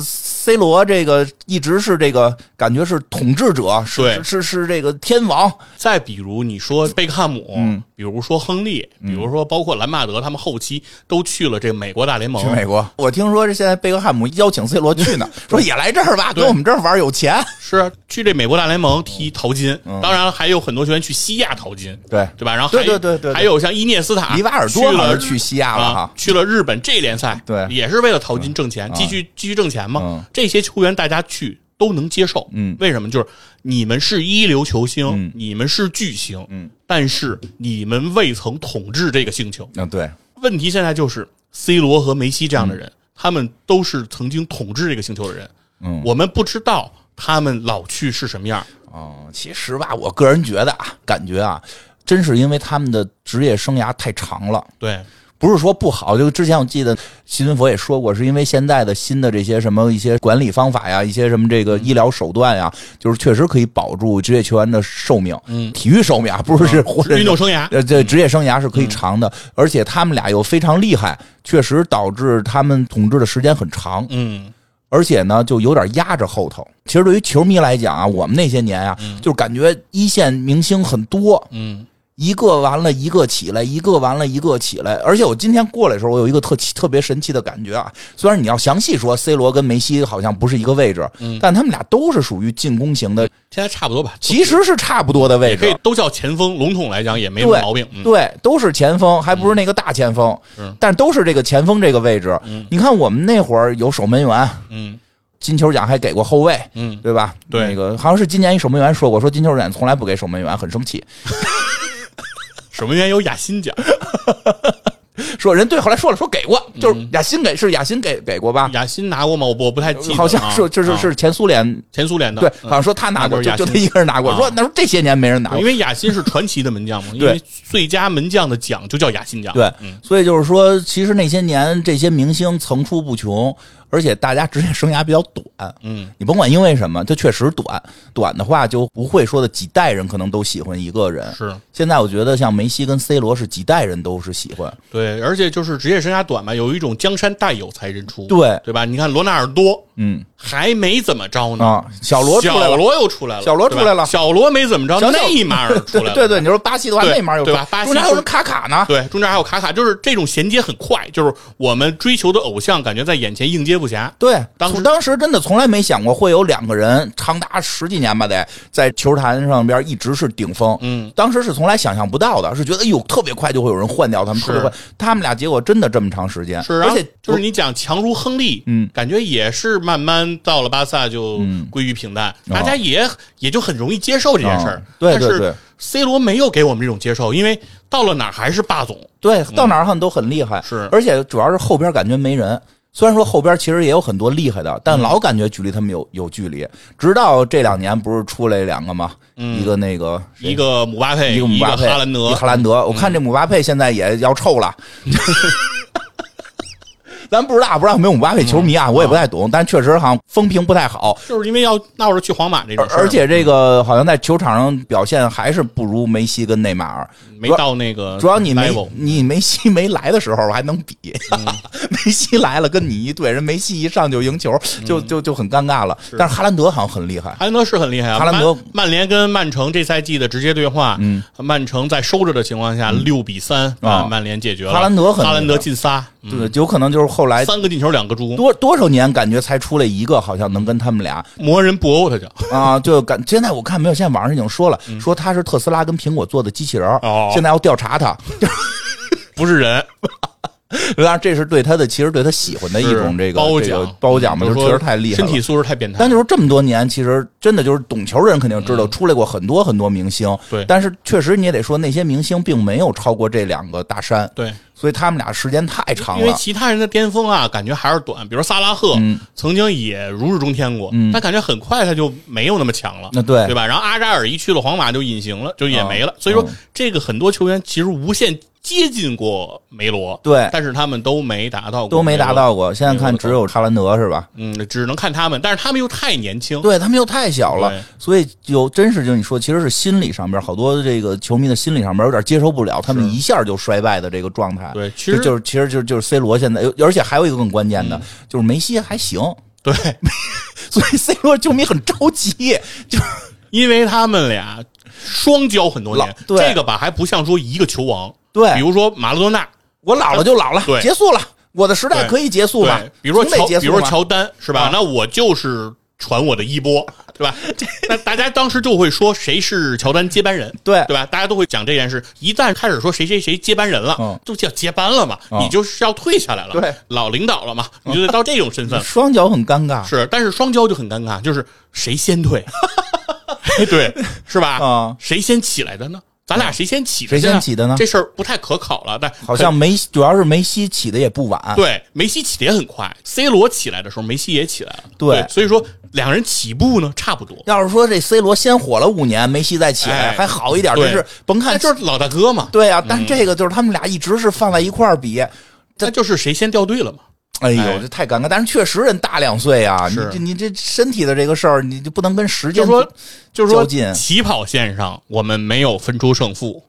B: C 罗这个一直是这个感觉是统治者，是是是这个天王。
A: 再比如你说贝克汉姆，嗯，比如说亨利，比如说包括兰帕德，他们后期都去了这个美国大联盟。
B: 去美国，我听说这现在贝克汉姆邀请 C 罗去呢，说也来这儿吧，跟我们这儿玩有钱。
A: 是去这美国大联盟踢淘金，当然还有很多球员去西亚淘金，
B: 对
A: 对吧？然后
B: 对对对对，
A: 还有像伊涅斯塔、
B: 里瓦尔多了去西亚了哈，
A: 去了日本这联赛，
B: 对，
A: 也是为了淘金挣钱，继续继续挣钱嘛。这些球员大家去。都能接受。
B: 嗯
A: 为什么？就是你们是一流球星，
B: 嗯
A: 你们是巨星，
B: 嗯，
A: 但是你们未曾统治这个星球。
B: 嗯，对，
A: 问题现在就是 C 罗和梅西这样的人，他们都是曾经统治这个星球的人。
B: 嗯
A: 我们不知道他们老去是什么样。
B: 哦，其实吧，我个人觉得啊，感觉啊，真是因为他们的职业生涯太长了。
A: 对，
B: 不是说不好，就之前我记得新闻佛也说过，是因为现在的新的这些什么一些管理方法呀，一些什么这个医疗手段呀，就是确实可以保住职业球员的寿命，
A: 嗯，
B: 体育寿命啊，不是是或者
A: 运动生涯。
B: 呃，这职业生涯是可以长的，而且他们俩又非常厉害，确实导致他们统治的时间很长，
A: 嗯，
B: 而且呢，就有点压着后头。其实对于球迷来讲啊，我们那些年啊，就是感觉一线明星很多，
A: 嗯，
B: 一个完了一个起来，一个完了一个起来。而且我今天过来的时候，我有一个特奇特别神奇的感觉啊。虽然你要详细说，C 罗跟梅西好像不是一个位置，
A: 嗯
B: 但他们俩都是属于进攻型的，
A: 现在差不多吧。
B: 其实是差不多的位置。
A: 也可以都叫前锋，笼统来讲也没毛病。嗯，
B: 对，都是前锋，还不是那个大前锋，
A: 嗯
B: 但都是这个前锋这个位置。
A: 嗯
B: 你看我们那会儿有守门员，
A: 嗯
B: 金球奖还给过后卫，
A: 嗯，
B: 对吧？
A: 对
B: 那个好像是今年一守门员说过，说金球奖从来不给守门员，很生气。
A: 守门员有雅辛奖，
B: 说人对，后来说了，说给过，
A: 嗯。
B: 就是雅辛给是雅辛给给过吧？
A: 雅辛拿过吗？我我不太记得啊，
B: 好像是，就是
A: 啊
B: 是前苏联，
A: 前苏联的，
B: 对，
A: 嗯。
B: 好像说他拿过，就就他一个人拿过。
A: 啊。
B: 说那说这些年没人拿过。
A: 因，为雅辛是传奇的门将嘛，因为最佳门将的奖就叫雅辛奖。
B: 对
A: 嗯，
B: 所以就是说，其实那些年这些明星层出不穷，而且大家职业生涯比较短。
A: 嗯，
B: 你甭管因为什么，它确实短，短的话就不会说的几代人可能都喜欢一个人。
A: 是。
B: 现在我觉得像梅西跟 C 罗是几代人都是喜欢，
A: 对，而且就是职业生涯短嘛，有一种江山代有才人出，
B: 对，
A: 对吧？你看罗纳尔多。
B: 嗯
A: 还没怎么着呢，
B: 啊，小罗出来了，
A: 小罗又出来了，
B: 小罗出来了。
A: 小罗没怎么着，内马尔出来了，
B: 对对，你说巴西的话，内马尔有
A: 对吧？巴西
B: 中间还有人卡卡呢，
A: 对，中间还有卡卡，就是这种衔接很快，就是我们追求的偶像，感觉在眼前应接不暇。
B: 对，
A: 当时
B: 当时真的从来没想过会有两个人长达十几年吧，得在球坛上边一直是顶峰。
A: 嗯，
B: 当时是从来想象不到的，是觉得哎呦特别快就会有人换掉他们，
A: 是。
B: 特别快。他们俩结果真的这么长时间，
A: 是，
B: 而且
A: 就是你讲强如亨利，
B: 嗯，
A: 感觉也是慢慢到了巴萨就
B: 嗯
A: 归于平淡，大家也也就很容易接受这件事儿
B: 哦。对对对
A: 但是 C 罗没有给我们这种接受，因为到了哪儿还是霸总。
B: 对到哪儿看都很厉害，
A: 是
B: 而且主要是后边感觉没人。虽然说后边其实也有很多厉害的，但老感觉距离他们有有距离。直到这两年不是出来两个吗？一个那个
A: 一个姆巴佩，
B: 一个姆巴佩，
A: 哈兰德
B: 哈兰德。我看这姆巴佩现在也要臭了。咱不知道，不知道有没有姆巴佩球迷啊？我也不太懂，但确实好像风评不太好，
A: 就是因为要闹着去皇马这种事儿。
B: 而而且这个好像在球场上表现还是不如梅西跟内马尔。
A: 没到那个
B: 主要你没你梅西没来的时候还能比，
A: 嗯。
B: 梅西来了跟你一队，人梅西一上就赢球，就就就很尴尬了。但是哈兰德好像很厉害，
A: 哈兰德是很厉害啊！
B: 哈兰德
A: 曼曼联跟曼城这赛季的直接对话，
B: 嗯，
A: 曼城在收着的情况下，六比三
B: 啊
A: 曼联解决了。
B: 哈兰德很
A: 哈兰德进仨，嗯。
B: 对，有可能就是后来
A: 三个进球，两个助攻，
B: 多多少年感觉才出来一个，好像能跟他们俩
A: 魔人布欧他叫。
B: 啊，就感现在我看没有，现在网上已经说了，说他是特斯拉跟苹果做的机器人现在要调查他，
A: 不是人，
B: 当然这是对他的，其实对他喜欢的一种这个
A: 褒
B: 这个
A: 奖
B: 褒奖嘛，
A: 就
B: 就是确实太厉害了。
A: 身体素质太变态。
B: 但就是这么多年，其实真的就是懂球人肯定知道，出来过很多很多明星。
A: 嗯对
B: 但是确实你也得说，那些明星并没有超过这两个大山，
A: 对，
B: 所以他们俩时间太长了
A: 因为。其他人的巅峰啊，感觉还是短。比如萨拉赫，
B: 嗯
A: 曾经也如日中天过，
B: 嗯
A: 但感觉很快他就没有那么强了。
B: 那对
A: 对吧？然后阿扎尔一去了皇马就隐形了，就也没了。所以说
B: 嗯，
A: 这个很多球员其实无限接近过梅罗，
B: 对
A: 但是他们都没达到过，
B: 都没达。到过，现在看只有哈兰德是吧？
A: 嗯，只能看他们，但是他们又太年轻。
B: 对他们又太小了，所以有真是就你说，其实是心理上边好多这个球迷的心理上边有点接受不了，他们一下就衰败的这个状态。
A: 对，其实
B: 就就是其实就是就是 C 罗现在，而且还有一个更关键的，
A: 嗯
B: 就是梅西还行，
A: 对，
B: 所以 C 罗球迷很着急，就
A: 因为他们俩双交很多年这个吧还不像说一个球王。
B: 对
A: 比如说马拉多纳，
B: 我老了就老了，
A: 对
B: 结束了，我的时代可以结束嘛
A: 对，，比如说乔，
B: 总得结束嘛
A: 比如说乔丹是吧？
B: 啊
A: 那我就是传我的衣钵，对吧？那大家当时就会说谁是乔丹接班人，
B: 对
A: 对吧？大家都会讲这件事。一旦开始说谁谁谁接班人了，
B: 嗯
A: 就叫接班了嘛，
B: 嗯
A: 你就是要退下来了，
B: 对，
A: 老领导了嘛，你就得到这种身份了。
B: 双脚很尴尬
A: 是，但是双骄就很尴尬，就是谁先退，对，是吧？
B: 啊
A: 谁先起来的呢？咱俩谁先起的？
B: 谁先起的呢
A: 这事儿不太可考了，但
B: 好像梅西，主要是梅西起的也不晚。
A: 对梅西起的也很快，C 罗起来的时候，梅西也起来了。
B: 对
A: 所以说两人起步呢差不多。
B: 要是说这 C 罗先火了五年，梅西再起来
A: 哎
B: 还好一点，
A: 对
B: 这是甭看
A: 那就是老大哥嘛，
B: 对啊，但这个就是他们俩一直是放在一块儿比。
A: 那就是谁先掉队了嘛。
B: 哎呦，
A: 哎。
B: 这太尴尬！但是确实人大两岁啊，你这你这身体的这个事儿，你就不能跟时间
A: 就是说，就是说，起跑线上我们没有分出胜负，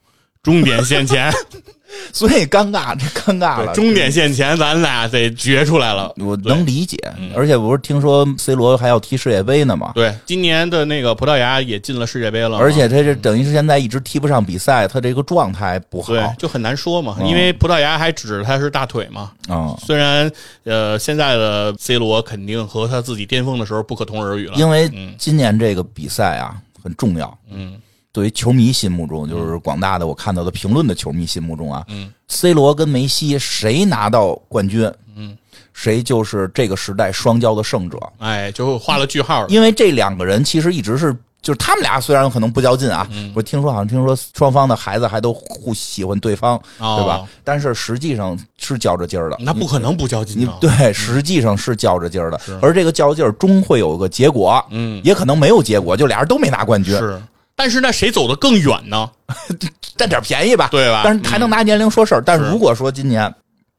A: 终点线前，
B: 所以尴尬，这尴尬了。
A: 终点线前咱俩得决出来了。
B: 我能理解，而且不是听说 C 罗还要踢世界杯呢嘛，
A: 对，今年的那个葡萄牙也进了世界杯了，
B: 而且他这等于是现在一直踢不上比赛，他这个状态不好。
A: 对，就很难说嘛，
B: 嗯
A: 因为葡萄牙还指着他是大腿嘛。
B: 啊、
A: 虽然呃，现在的 C 罗肯定和他自己巅峰的时候不可同日而语了。
B: 因为
A: 嗯
B: 今年这个比赛啊很重要，
A: 嗯
B: 对于球迷心目中，就是广大的我看到的评论的球迷心目中啊
A: 嗯
B: ，C 罗跟梅西谁拿到冠军，
A: 嗯，
B: 谁就是这个时代双骄的胜者。
A: 哎，就画了句号了。
B: 因为这两个人其实一直是，就是他们俩虽然可能不较劲啊，
A: 嗯
B: 我听说好像听说双方的孩子还都互喜欢对方，
A: 哦
B: 对吧？但是实际上是较着劲儿的。
A: 那不可能不较劲
B: 你
A: 啊！
B: 对，实际上是较着劲儿的，而这个较劲儿终会有个结果，
A: 嗯，
B: 也可能没有结果，就俩人都没拿冠军，
A: 是。但是那，谁走得更远呢？
B: 占点便宜吧，
A: 对吧
B: 但是还能拿年龄说事儿。但
A: 是
B: 如果说今年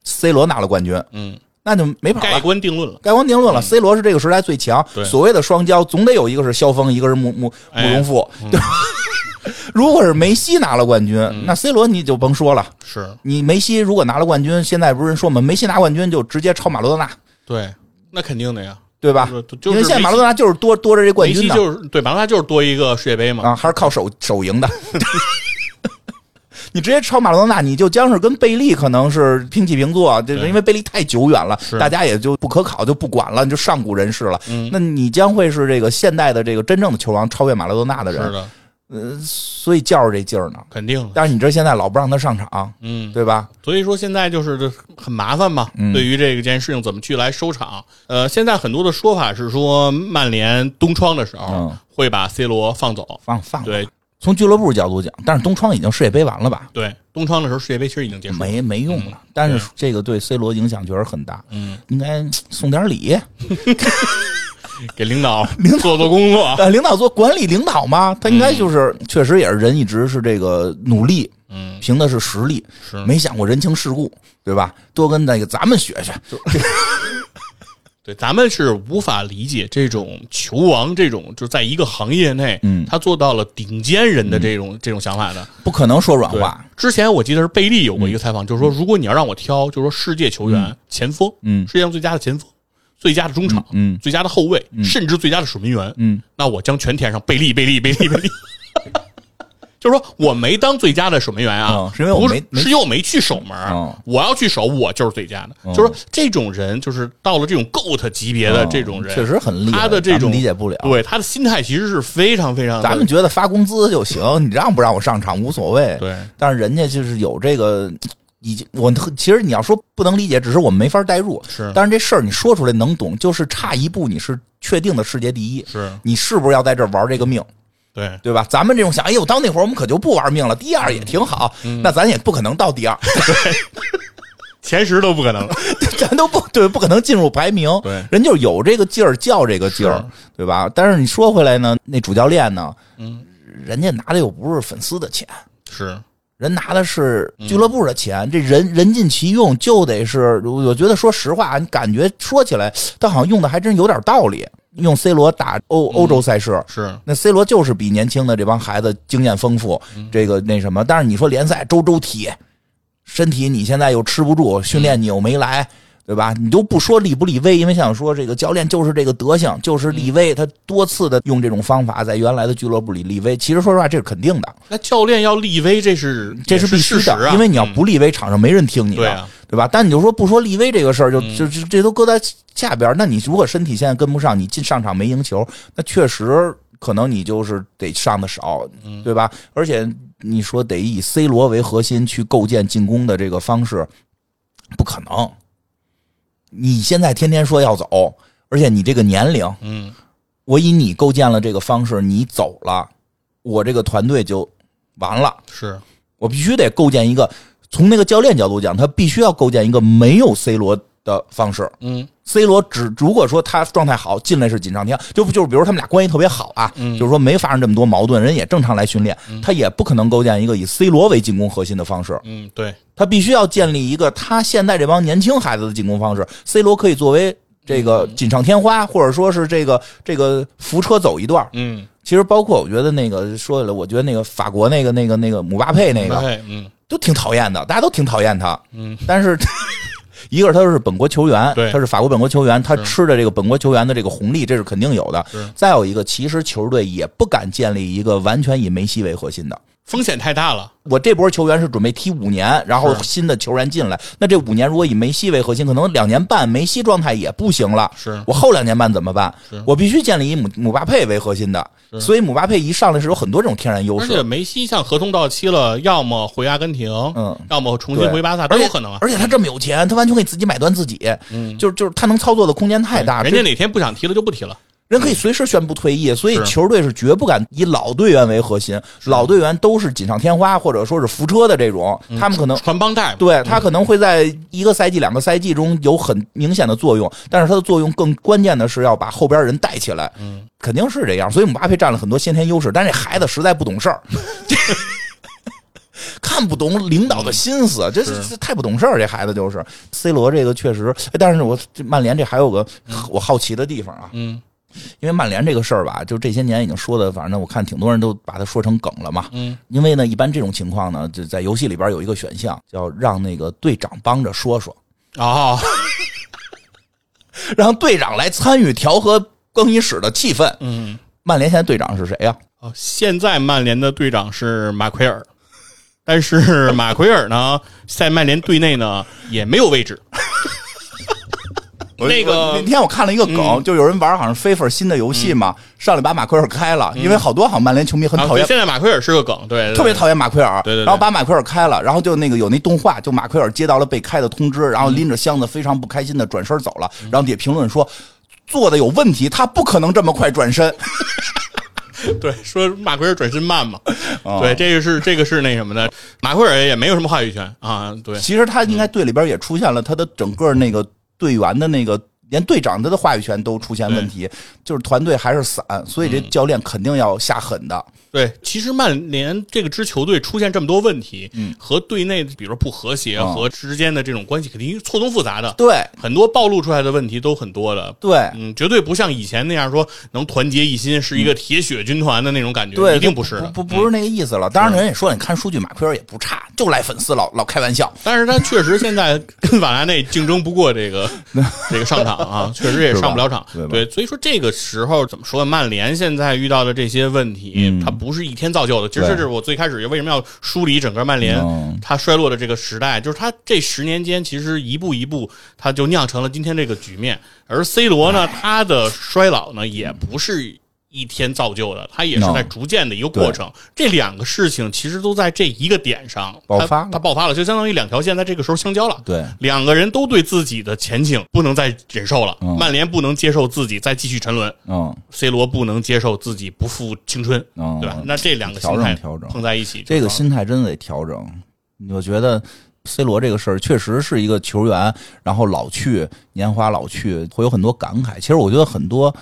B: C 罗拿了冠军，
A: 嗯，
B: 那就没跑
A: 盖
B: 了。
A: 棺定论了。
B: 盖棺定论了，C 罗是这个时代最强。
A: 对
B: 所谓的双骄，总得有一个是萧峰，一个是慕慕慕
A: 哎
B: 容复，对吧？如果是梅西拿了冠军，
A: 嗯
B: 那 C 罗你就甭说了。
A: 是
B: 你梅西如果拿了冠军，现在不是人说吗？梅西拿冠军就直接超马洛多纳，
A: 对，那肯定的呀，
B: 对吧？
A: 就就是
B: 因为现在马拉多纳就是多多着这冠军呢
A: 就是对马拉多纳就是多一个世界杯嘛。
B: 啊，还是靠手手赢的。你直接超马拉多纳，你就将是跟贝利可能是平起平坐，就是因为贝利太久远了，大家也就不可考，就不管了，你就上古人士了。
A: 嗯
B: 那你将会是这个现代的这个真正的球王，超越马拉多纳的人。
A: 是的，
B: 呃，所以较着这劲儿呢。
A: 肯定。
B: 但是你这现在老不让他上场，
A: 嗯，
B: 对吧？
A: 所以说现在就是这很麻烦嘛。
B: 嗯
A: 对于这个件事情怎么去来收场？呃，现在很多的说法是说，曼联东窗的时候
B: 嗯
A: 会把 C 罗放走。
B: 放放
A: 对
B: 从俱乐部角度讲，但是东窗已经世界杯完了吧？
A: 对，东窗的时候世界杯其实已经结束了。
B: 没没用了。但是这个对 C 罗影响确实很大，
A: 嗯，
B: 应该送点礼。
A: 给领导做做工作。
B: 呃，领导做管理领导嘛，他应该就是、确实也是人一直是这个努力，
A: 嗯，
B: 凭的是实力，
A: 是
B: 没想过人情世故，对吧？多跟那个咱们学学。
A: 对，咱们是无法理解这种球王这种就在一个行业内，
B: 嗯
A: 他做到了顶尖人的这种、这种想法的。
B: 不可能说软话。，
A: 之前我记得是贝利有过一个采访，就是说，如果你要让我挑，就是说世界球员、前锋，
B: 嗯
A: 世界上最佳的前锋、最佳的中场、
B: 嗯
A: 最佳的后卫，甚至最佳的守门员，
B: 嗯，
A: 那我将全填上贝利，贝利，贝利，贝利。就是说我没当最佳的守门员啊，
B: 嗯是因为我没没
A: 是因为我没去守门，
B: 嗯
A: 我要去守，我就是最佳的。就是说这种人，就是到了这种 GOAT 级别的这种人，
B: 嗯确实很厉害，咱
A: 他的这种
B: 们理解不了。
A: 对他的心态其实是非常非常，
B: 咱们觉得发工资就行，你让不让我上场无所谓。
A: 对
B: 但是人家就是有这个。已经，我其实你要说不能理解，只是我们没法代入。
A: 是
B: 但是这事儿你说出来能懂，就是差一步，你是确定的世界第一。
A: 是
B: 你是不是要在这儿玩这个命？
A: 对
B: 对吧？咱们这种想，哎呦，到那会儿我们可就不玩命了，第二也挺好。
A: 嗯
B: 那咱也不可能到第二，
A: 前十都不可能。
B: 咱都不对，不可能进入排名。
A: 对
B: 人就有这个劲儿，较这个劲儿，对吧？但是你说回来呢，那主教练呢，
A: 嗯，
B: 人家拿的又不是粉丝的钱，
A: 是
B: 人拿的是
A: 嗯
B: 俱乐部的钱，这人人尽其用，就得是，我觉得说实话，你感觉说起来，他好像用的还真有点道理。用 C 罗打欧
A: 嗯
B: 欧洲赛事，
A: 是，
B: 那 C 罗就是比年轻的这帮孩子经验丰富，
A: 嗯
B: 这个那什么。但是你说联赛周周踢，身体你现在又吃不住，训练你又没来，对对吧？你就不说立不立威，因为想说这个教练就是这个德行，就是立威，他多次的用这种方法在原来的俱乐部里立威。其实说实话，这是肯定的，
A: 那教练要立威，这是
B: 这是必须的，
A: 啊、
B: 因为你要不立威，场上没人听你的，
A: 对啊，
B: 对吧？但你就说不说立威这个事儿，就就这这都搁在下边。那你如果身体现在跟不上，你进上场没赢球，那确实可能你就是得上的少，对吧？而且你说得以 C 罗为核心去构建进攻的这个方式，不可能。你现在天天说要走，而且你这个年龄，
A: 嗯，
B: 我以你构建了这个方式，你走了，我这个团队就完了。
A: 是
B: 我必须得构建一个，从那个教练角度讲，他必须要构建一个没有 C 罗的方式。
A: 嗯
B: ，C 罗只如果说他状态好，进来是锦上添花，就就是比如他们俩关系特别好啊，
A: 嗯
B: 就是说没发生这么多矛盾，人也正常来训练，他也不可能构建一个以 C 罗为进攻核心的方式。
A: 嗯，对，
B: 他必须要建立一个他现在这帮年轻孩子的进攻方式。C 罗可以作为这个锦上添花，或者说是这个这个扶车走一段。
A: 嗯，
B: 其实包括我觉得那个说起来，我觉得那个法国那个那个那个姆巴佩那个
A: 对，嗯
B: 都挺讨厌的，大家都挺讨厌他。
A: 嗯，
B: 但是一个是他是本国球员，
A: 对
B: 他是法国本国球员，他吃的这个本国球员的这个红利，这是肯定有的。再有一个，其实球队也不敢建立一个完全以梅西为核心的。
A: 风险太大了。
B: 我这波球员是准备踢五年，然后新的球员进来，那这五年如果以梅西为核心，可能两年半梅西状态也不行了。
A: 是
B: 我后两年半怎么办？我必须建立以姆姆巴佩为核心的，所以姆巴佩一上来是有很多这种天然优势
A: 而且。梅西像合同到期了，要么回阿根廷，
B: 嗯，
A: 要么重新回巴萨都有可能啊。
B: 而且他这么有钱，他完全可以自己买断自己，
A: 嗯，
B: 就是就是他能操作的空间太大，这
A: 人家哪天不想踢了就不踢了。
B: 人可以随时宣布退役，所以球队是绝不敢以老队员为核心，老队员都是锦上添花或者说是扶车的这种，他们可能。
A: 传帮带，
B: 对他可能会在一个赛季、两个赛季中有很明显的作用，但是他的作用更关键的是要把后边人带起来，
A: 嗯，
B: 肯定是这样。所以姆巴佩占了很多先天优势，但是这孩子实在不懂事儿，看不懂领导的心思，这
A: 是
B: 这太不懂事儿。这孩子就是。C 罗这个确实，哎但是我这曼联这还有个我好奇的地方啊，
A: 嗯
B: 因为曼联这个事儿吧，就这些年已经说的，反正我看挺多人都把它说成梗了嘛。
A: 嗯，
B: 因为呢，一般这种情况呢，就在游戏里边有一个选项，叫让那个队长帮着说说，
A: 哦，
B: 让队长来参与调和更衣室的气氛。
A: 嗯，
B: 曼联现在队长是谁呀、
A: 哦，现在曼联的队长是马奎尔，但是马奎尔呢，在曼联队内呢也没有位置。那个
B: 那天我看了一个梗，
A: 嗯
B: 就有人玩好像 FIFA 新的游戏嘛，上来把马奎尔开了，因为好多好像曼联球迷很
A: 啊
B: 讨厌
A: 对现在马奎尔是个梗，对，对
B: 特别讨厌马奎尔，
A: 对对对。
B: 然后把马奎尔开了，然后就那个有那动画，就马奎尔接到了被开的通知，然后拎着箱子非常不开心的转身走了，
A: 嗯。
B: 然后底下评论说做的有问题，他不可能这么快转身。
A: 对，说马奎尔转身慢嘛，
B: 哦。
A: 对，这个是这个是那什么的，马奎尔也没有什么话语权啊，对，
B: 其实他应该队里边也出现了他的整个那个队员的那个。连队长他的话语权都出现问题，就是团队还是散，所以这教练肯定要下狠的。
A: 对，其实曼联这个支球队出现这么多问题，
B: 嗯
A: 和队内比如说不和谐
B: 哦
A: 和之间的这种关系，肯定错综复杂的，
B: 对
A: 很多暴露出来的问题都很多的。
B: 对
A: 嗯，绝对不像以前那样说能团结一心，是一个铁血军团的那种感觉，
B: 对，
A: 一定不是
B: 不不不是那个意思了。当然，人也说了，你看数据，马奎尔也不差，就赖粉丝老老开玩笑。
A: 但是他确实现在 跟瓦拉内竞争不过这个 这个上场啊，确实也上不了场。
B: 对
A: 对，所以说这个时候怎么说？曼联现在遇到的这些问题，
B: 嗯
A: 它不是一天造就的。其实这是我最开始为什么要梳理整个曼联
B: 嗯
A: 它衰落的这个时代，就是它这十年间其实一步一步，它就酿成了今天这个局面。而 C 罗呢，他的衰老呢，也不是。一天造就的，它也是在逐渐的一个过程。这两个事情其实都在这一个点上
B: 爆发了
A: 它爆发了，就相当于两条线在这个时候相交了。
B: 对
A: 两个人都对自己的前景不能再忍受了。
B: 嗯
A: 曼联不能接受自己再继续沉沦
B: 嗯
A: ，C 罗不能接受自己不复青春，
B: 嗯，
A: 对吧？那这两个心态
B: 调整
A: 碰在一起，
B: 这个心态真的得调整。我觉得 C 罗这个事儿确实是一个球员，然后老去，年华老去，会有很多感慨。其实我觉得很多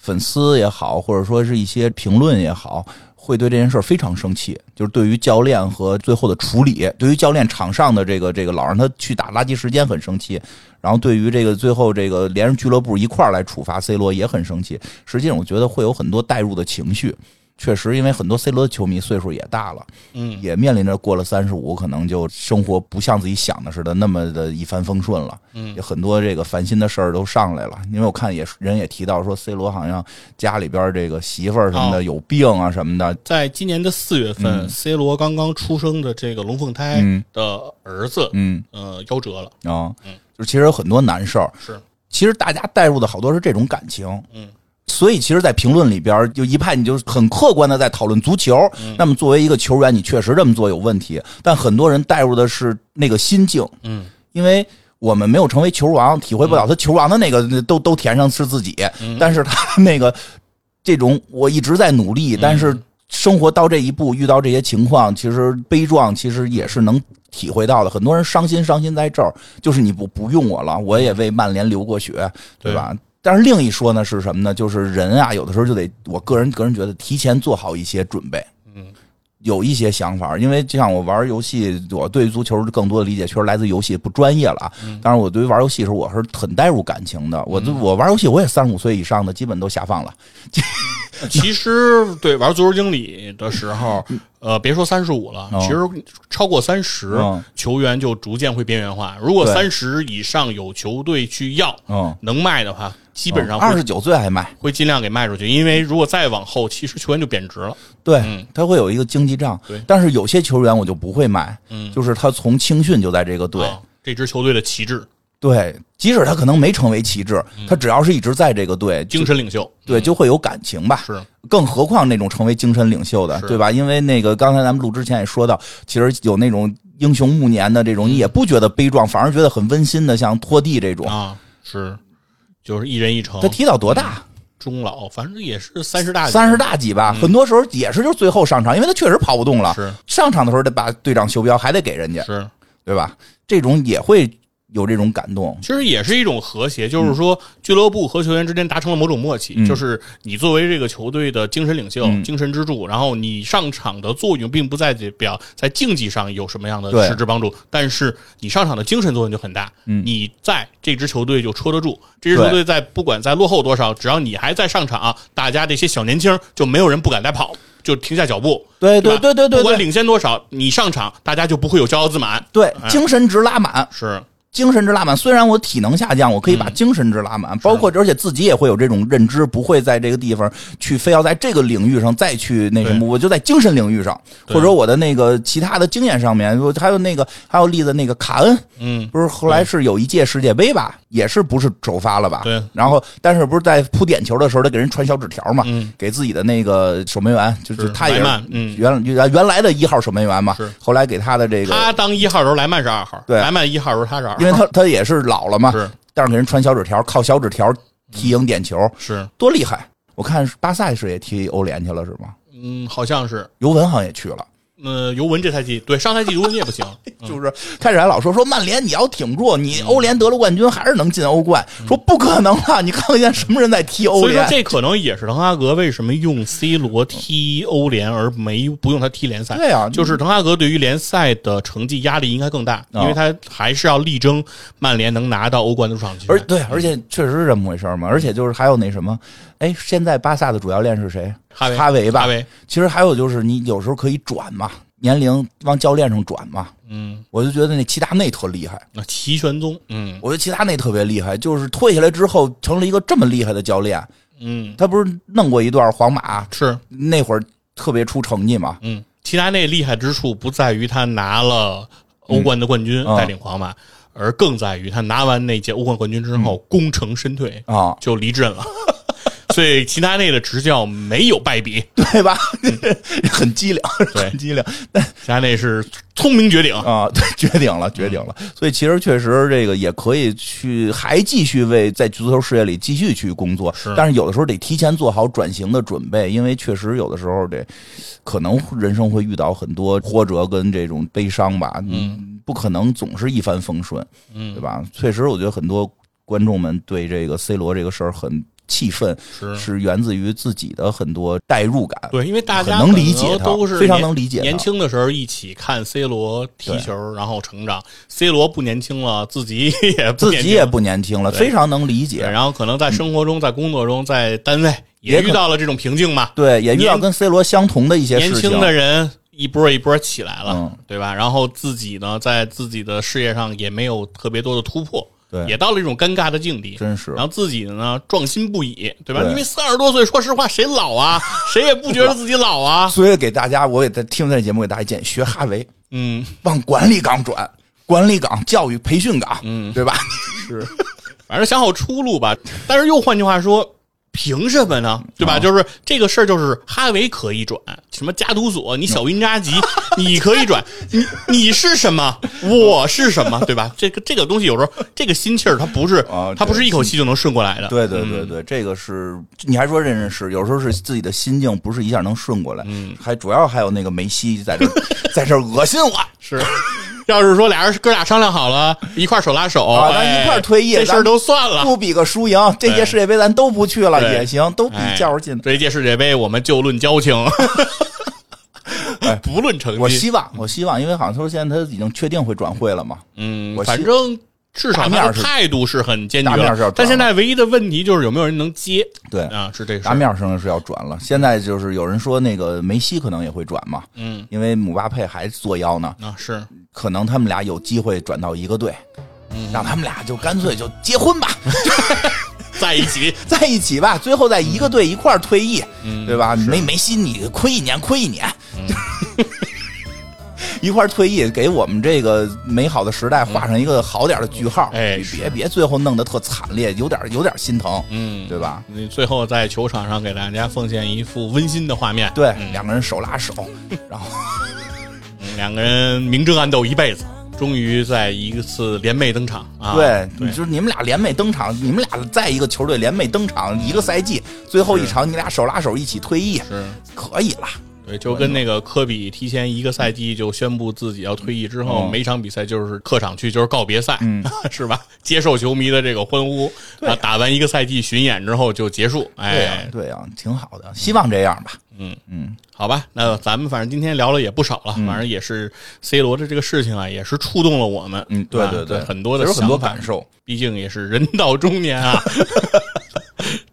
B: 粉丝也好，或者说是一些评论也好，会对这件事非常生气，就是对于教练和最后的处理，对于教练场上的这个这个老让他去打垃圾时间很生气，然后对于这个最后这个连着俱乐部一块儿来处罚 C 罗也很生气。实际上，我觉得会有很多带入的情绪。确实，因为很多 C 罗的球迷岁数也大了，
A: 嗯，
B: 也面临着过了三十五，可能就生活不像自己想的似的那么的一帆风顺了。
A: 嗯，
B: 也很多这个烦心的事儿都上来了。因为我看也人也提到说，C 罗好像家里边这个媳妇儿什么的有病啊什么的。
A: 在今年的四月份，C 罗刚刚出生的这个龙凤胎的儿子，
B: 嗯，
A: 呃，夭折了。
B: 啊，嗯，就其实有很多难事儿。
A: 是，
B: 其实大家带入的好多是这种感情。
A: 嗯。
B: 所以，其实，在评论里边，就一派你就很客观的在讨论足球。那么，作为一个球员，你确实这么做有问题。但很多人带入的是那个心境，
A: 嗯，
B: 因为我们没有成为球王，体会不了他球王的那个都都填上是自己。但是他那个这种，我一直在努力，但是生活到这一步，遇到这些情况，其实悲壮，其实也是能体会到的。很多人伤心，伤心在这儿，就是你不不用我了，我也为曼联流过血，对吧？但是另一说呢是什么呢？就是人啊，有的时候就得，我个人个人觉得提前做好一些准备，
A: 嗯，
B: 有一些想法。因为就像我玩游戏，我对足球更多的理解确实来自游戏，不专业了啊。当然我对于玩游戏的时候，我是很带入感情的。我我玩游戏，我也三十五岁以上的基本都下放了。
A: 其实对玩足球经理的时候，呃，别说三十五了，其实超过三十，球员就逐渐会边缘化。如果三十以上有球队去要，
B: 嗯，
A: 能卖的话，基本上
B: 二十九岁还卖，
A: 会尽量给卖出去。因为如果再往后，其实球员就贬值了。
B: 对，他会有一个经济账。
A: 对，
B: 但是有些球员我就不会卖，
A: 嗯，
B: 就是他从青训就在这个队，
A: 这支球队的旗帜。
B: 对，即使他可能没成为旗帜，他只要是一直在这个队，
A: 精神领袖，
B: 对，就会有感情吧。
A: 是，
B: 更何况那种成为精神领袖的，对吧？因为那个刚才咱们录之前也说到，其实有那种英雄暮年的这种，你也不觉得悲壮，反而觉得很温馨的，像拖地这种
A: 啊，是，就是一人一城。
B: 他提到多大？
A: 中老，反正也是三十大几，
B: 三十大几吧。很多时候也是就最后上场，因为他确实跑不动了。
A: 是
B: 上场的时候得把队长袖标还得给人家，
A: 是
B: 对吧？这种也会。有这种感动，
A: 其实也是一种和谐，就是说俱乐部和球员之间达成了某种默契，就是你作为这个球队的精神领袖、精神支柱，然后你上场的作用并不在表在竞技上有什么样的实质帮助，但是你上场的精神作用就很大。你在这支球队就戳得住，这支球队在不管在落后多少，只要你还在上场，大家这些小年轻就没有人不敢再跑，就停下脚步。
B: 对对对对对，
A: 不管领先多少，你上场大家就不会有骄傲自满，
B: 对，精神值拉满。
A: 是。
B: 精神值拉满，虽然我体能下降，我可以把精神值拉满，包括而且自己也会有这种认知，不会在这个地方去非要在这个领域上再去那什么，我就在精神领域上，或者我的那个其他的经验上面，还有那个还有例子，那个卡恩，
A: 嗯，
B: 不是后来是有一届世界杯吧，也是不是首发了吧？
A: 对，
B: 然后但是不是在扑点球的时候，他给人传小纸条嘛，给自己的那个守门员，就是他也
A: 嗯，
B: 原原原来的一号守门员嘛，
A: 是。
B: 后来给他的这个
A: 他当一号的时候，莱曼是二号，
B: 对，
A: 莱曼一号的时候他是二号，
B: 因为他他也是。老了嘛，
A: 是，
B: 但是给人传小纸条，靠小纸条踢赢点球，
A: 是
B: 多厉害！我看巴萨是也踢欧联去了，是吗？
A: 嗯，好像是。
B: 尤文好像也去了。
A: 呃，尤文这赛季对上赛季尤文也不行，
B: 就是开始还老说说曼联你要挺住，你欧联得了冠军还是能进欧冠，说不可能啊！你看看现在什么人在踢欧联？
A: 所以说这可能也是滕哈格为什么用 C 罗踢欧联而没不用他踢联赛？
B: 对啊，
A: 就是滕哈格对于联赛的成绩压力应该更大，因为他还是要力争曼联能拿到欧冠的入场券。
B: 而对，而且确实是这么回事嘛。而且就是还有那什么，哎，现在巴萨的主教练是谁？
A: 哈维，
B: 哈维吧。
A: 哈维。
B: 其实还有就是你有时候可以转嘛。年龄往教练上转嘛，
A: 嗯，
B: 我就觉得那齐达内特厉害，
A: 那齐玄宗，嗯，
B: 我觉得齐达内特别厉害，就是退下来之后成了一个这么厉害的教练，
A: 嗯，
B: 他不是弄过一段皇马，
A: 是。
B: 那会儿特别出成绩嘛，
A: 嗯，齐达内厉害之处不在于他拿了欧冠的冠军带领皇马，而更在于他拿完那届欧冠冠军之后功成身退
B: 啊，
A: 就离阵了。所以齐达内的执教没有败笔，
B: 对吧？很机灵，
A: 对，
B: 很机灵。
A: 但齐达内是聪明绝顶
B: 啊，对，绝顶了，绝顶了。所以其实确实这个也可以去，还继续为在足球事业里继续去工作。
A: 是，
B: 但是有的时候得提前做好转型的准备，因为确实有的时候得可能人生会遇到很多波折跟这种悲伤吧。
A: 嗯，
B: 不可能总是一帆风顺，
A: 嗯，
B: 对吧？确实，我觉得很多观众们对这个 C 罗这个事儿很。气氛
A: 是
B: 是源自于自己的很多代入感，
A: 对，因为大家
B: 能理解，
A: 都是
B: 非常能理解。
A: 年轻的时候一起看 C 罗踢球，然后成长。C 罗不年轻了，自己 也
B: 自己也不年轻了，非常能理解。
A: 然后可能在生活中、在工作中、在单位
B: 也
A: 遇到了这种瓶颈嘛。
B: 对，也遇到跟 C 罗相同的一些事情。
A: 年轻的人一波一波起来了，
B: 嗯
A: 对吧？然后自己呢，在自己的事业上也没有特别多的突破，
B: 对
A: 也到了一种尴尬的境地。
B: 真是
A: 然后自己呢，壮心不已，对吧？
B: 对
A: 因为三十多岁，说实话，谁老啊？谁也不觉得自己老啊。
B: 所以给大家，我也在听这节目，给大家建议学哈维，
A: 嗯，
B: 往管理岗转，管理岗、教育培训岗，嗯，对吧？
A: 是，反正想好出路吧。但是又换句话说。凭什么呢？对吧？
B: 啊
A: 就是这个事儿，就是哈维可以转，什么加图索，你小因扎吉，你可以转，你你是什么？我是什么？对吧？这个这个东西有时候这个心气儿，它不是
B: 啊
A: 它不是一口气就能顺过来的。
B: 对对对对，这个是你还说认认识，有时候是自己的心境不是一下能顺过来，嗯，还主要还有那个梅西在这 在这恶心我，
A: 是，要是说俩人哥俩商量好了，一块手拉手，
B: 啊咱
A: 哎
B: 一块儿退役
A: 这事儿都算了。
B: 不比个输赢，这届世界杯咱都不去了也行，都比
A: 哎
B: 较着劲。
A: 这一届世界杯，我们就论交情，不论成绩。
B: 我希望，我希望，因为好像说现在他已经确定会转会了嘛，
A: 嗯
B: 我，
A: 反正至少他的
B: 大面是
A: 态度是很坚决但现在唯一的问题就是有没有人能接
B: 对，
A: 啊？是这个事
B: 大
A: 儿。
B: 面上是要转了。现在就是有人说那个梅西可能也会转嘛，
A: 嗯，
B: 因为姆巴佩还作妖呢，
A: 啊是，
B: 可能他们俩有机会转到一个队，
A: 嗯
B: 让他们俩就干脆就结婚吧，
A: 在一起。
B: 在一起吧，最后在一个队一块儿退役，
A: 嗯
B: 对吧？梅梅西你亏一年亏一年。一块儿退役，给我们这个美好的时代画上一个好点儿的句号。别
A: 哎
B: 别别，最后弄得特惨烈，有点有点心疼，
A: 嗯，
B: 对吧？
A: 你最后在球场上给大家奉献一幅温馨的画面。
B: 对，
A: 嗯
B: 两个人手拉手，然后
A: 嗯两个人明争暗斗一辈子，终于在一次联袂登场啊！
B: 对，
A: 对
B: 就是你们俩联袂登场，你们俩在一个球队联袂登场一个赛季，最后一场你俩手拉手一起退役，
A: 是。
B: 可以了。
A: 对，就跟那个科比提前一个赛季就宣布自己要退役之后，
B: 嗯
A: 每场比赛就是客场去就是告别赛，是吧？接受球迷的这个欢呼，啊，打完一个赛季巡演之后就结束，
B: 对呀、
A: 哎，
B: 对呀、挺好的，希望这样吧。
A: 嗯
B: 嗯，
A: 好吧，那咱们反正今天聊了也不少了，反正也是 C 罗的这个事情啊，也是触动了我们，
B: 嗯，对
A: 啊
B: 对对，
A: 很多的
B: 很多感受。
A: 毕竟也是人到中年啊，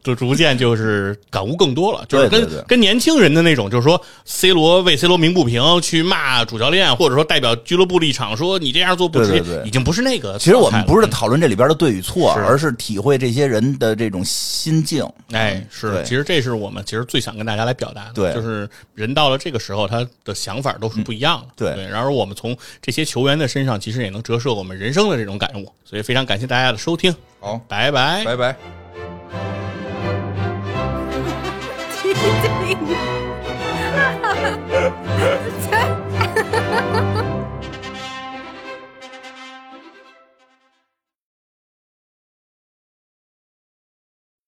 A: 就逐渐就是感悟更多了，就是跟跟年轻人的那种，就是说 C 罗为 C 罗鸣不平，去骂主教练，或者说代表俱乐部立场说你这样做不职业，
B: 对对对
A: 已经不是那个。
B: 其实我们不是讨论这里边的对与错，
A: 是
B: 而是体会这些人的这种心境。
A: 哎，是，其实这是我们其实最想跟大家来表达的，
B: 对
A: 就是人到了这个时候，他的想法都是不一样的，
B: 对
A: 对。然而我们从这些球员的身上，其实也能折射我们人生的这种感悟，所以非常感谢大家的收听，
B: 好，
A: 拜拜。
B: 拜拜。
C: cheating.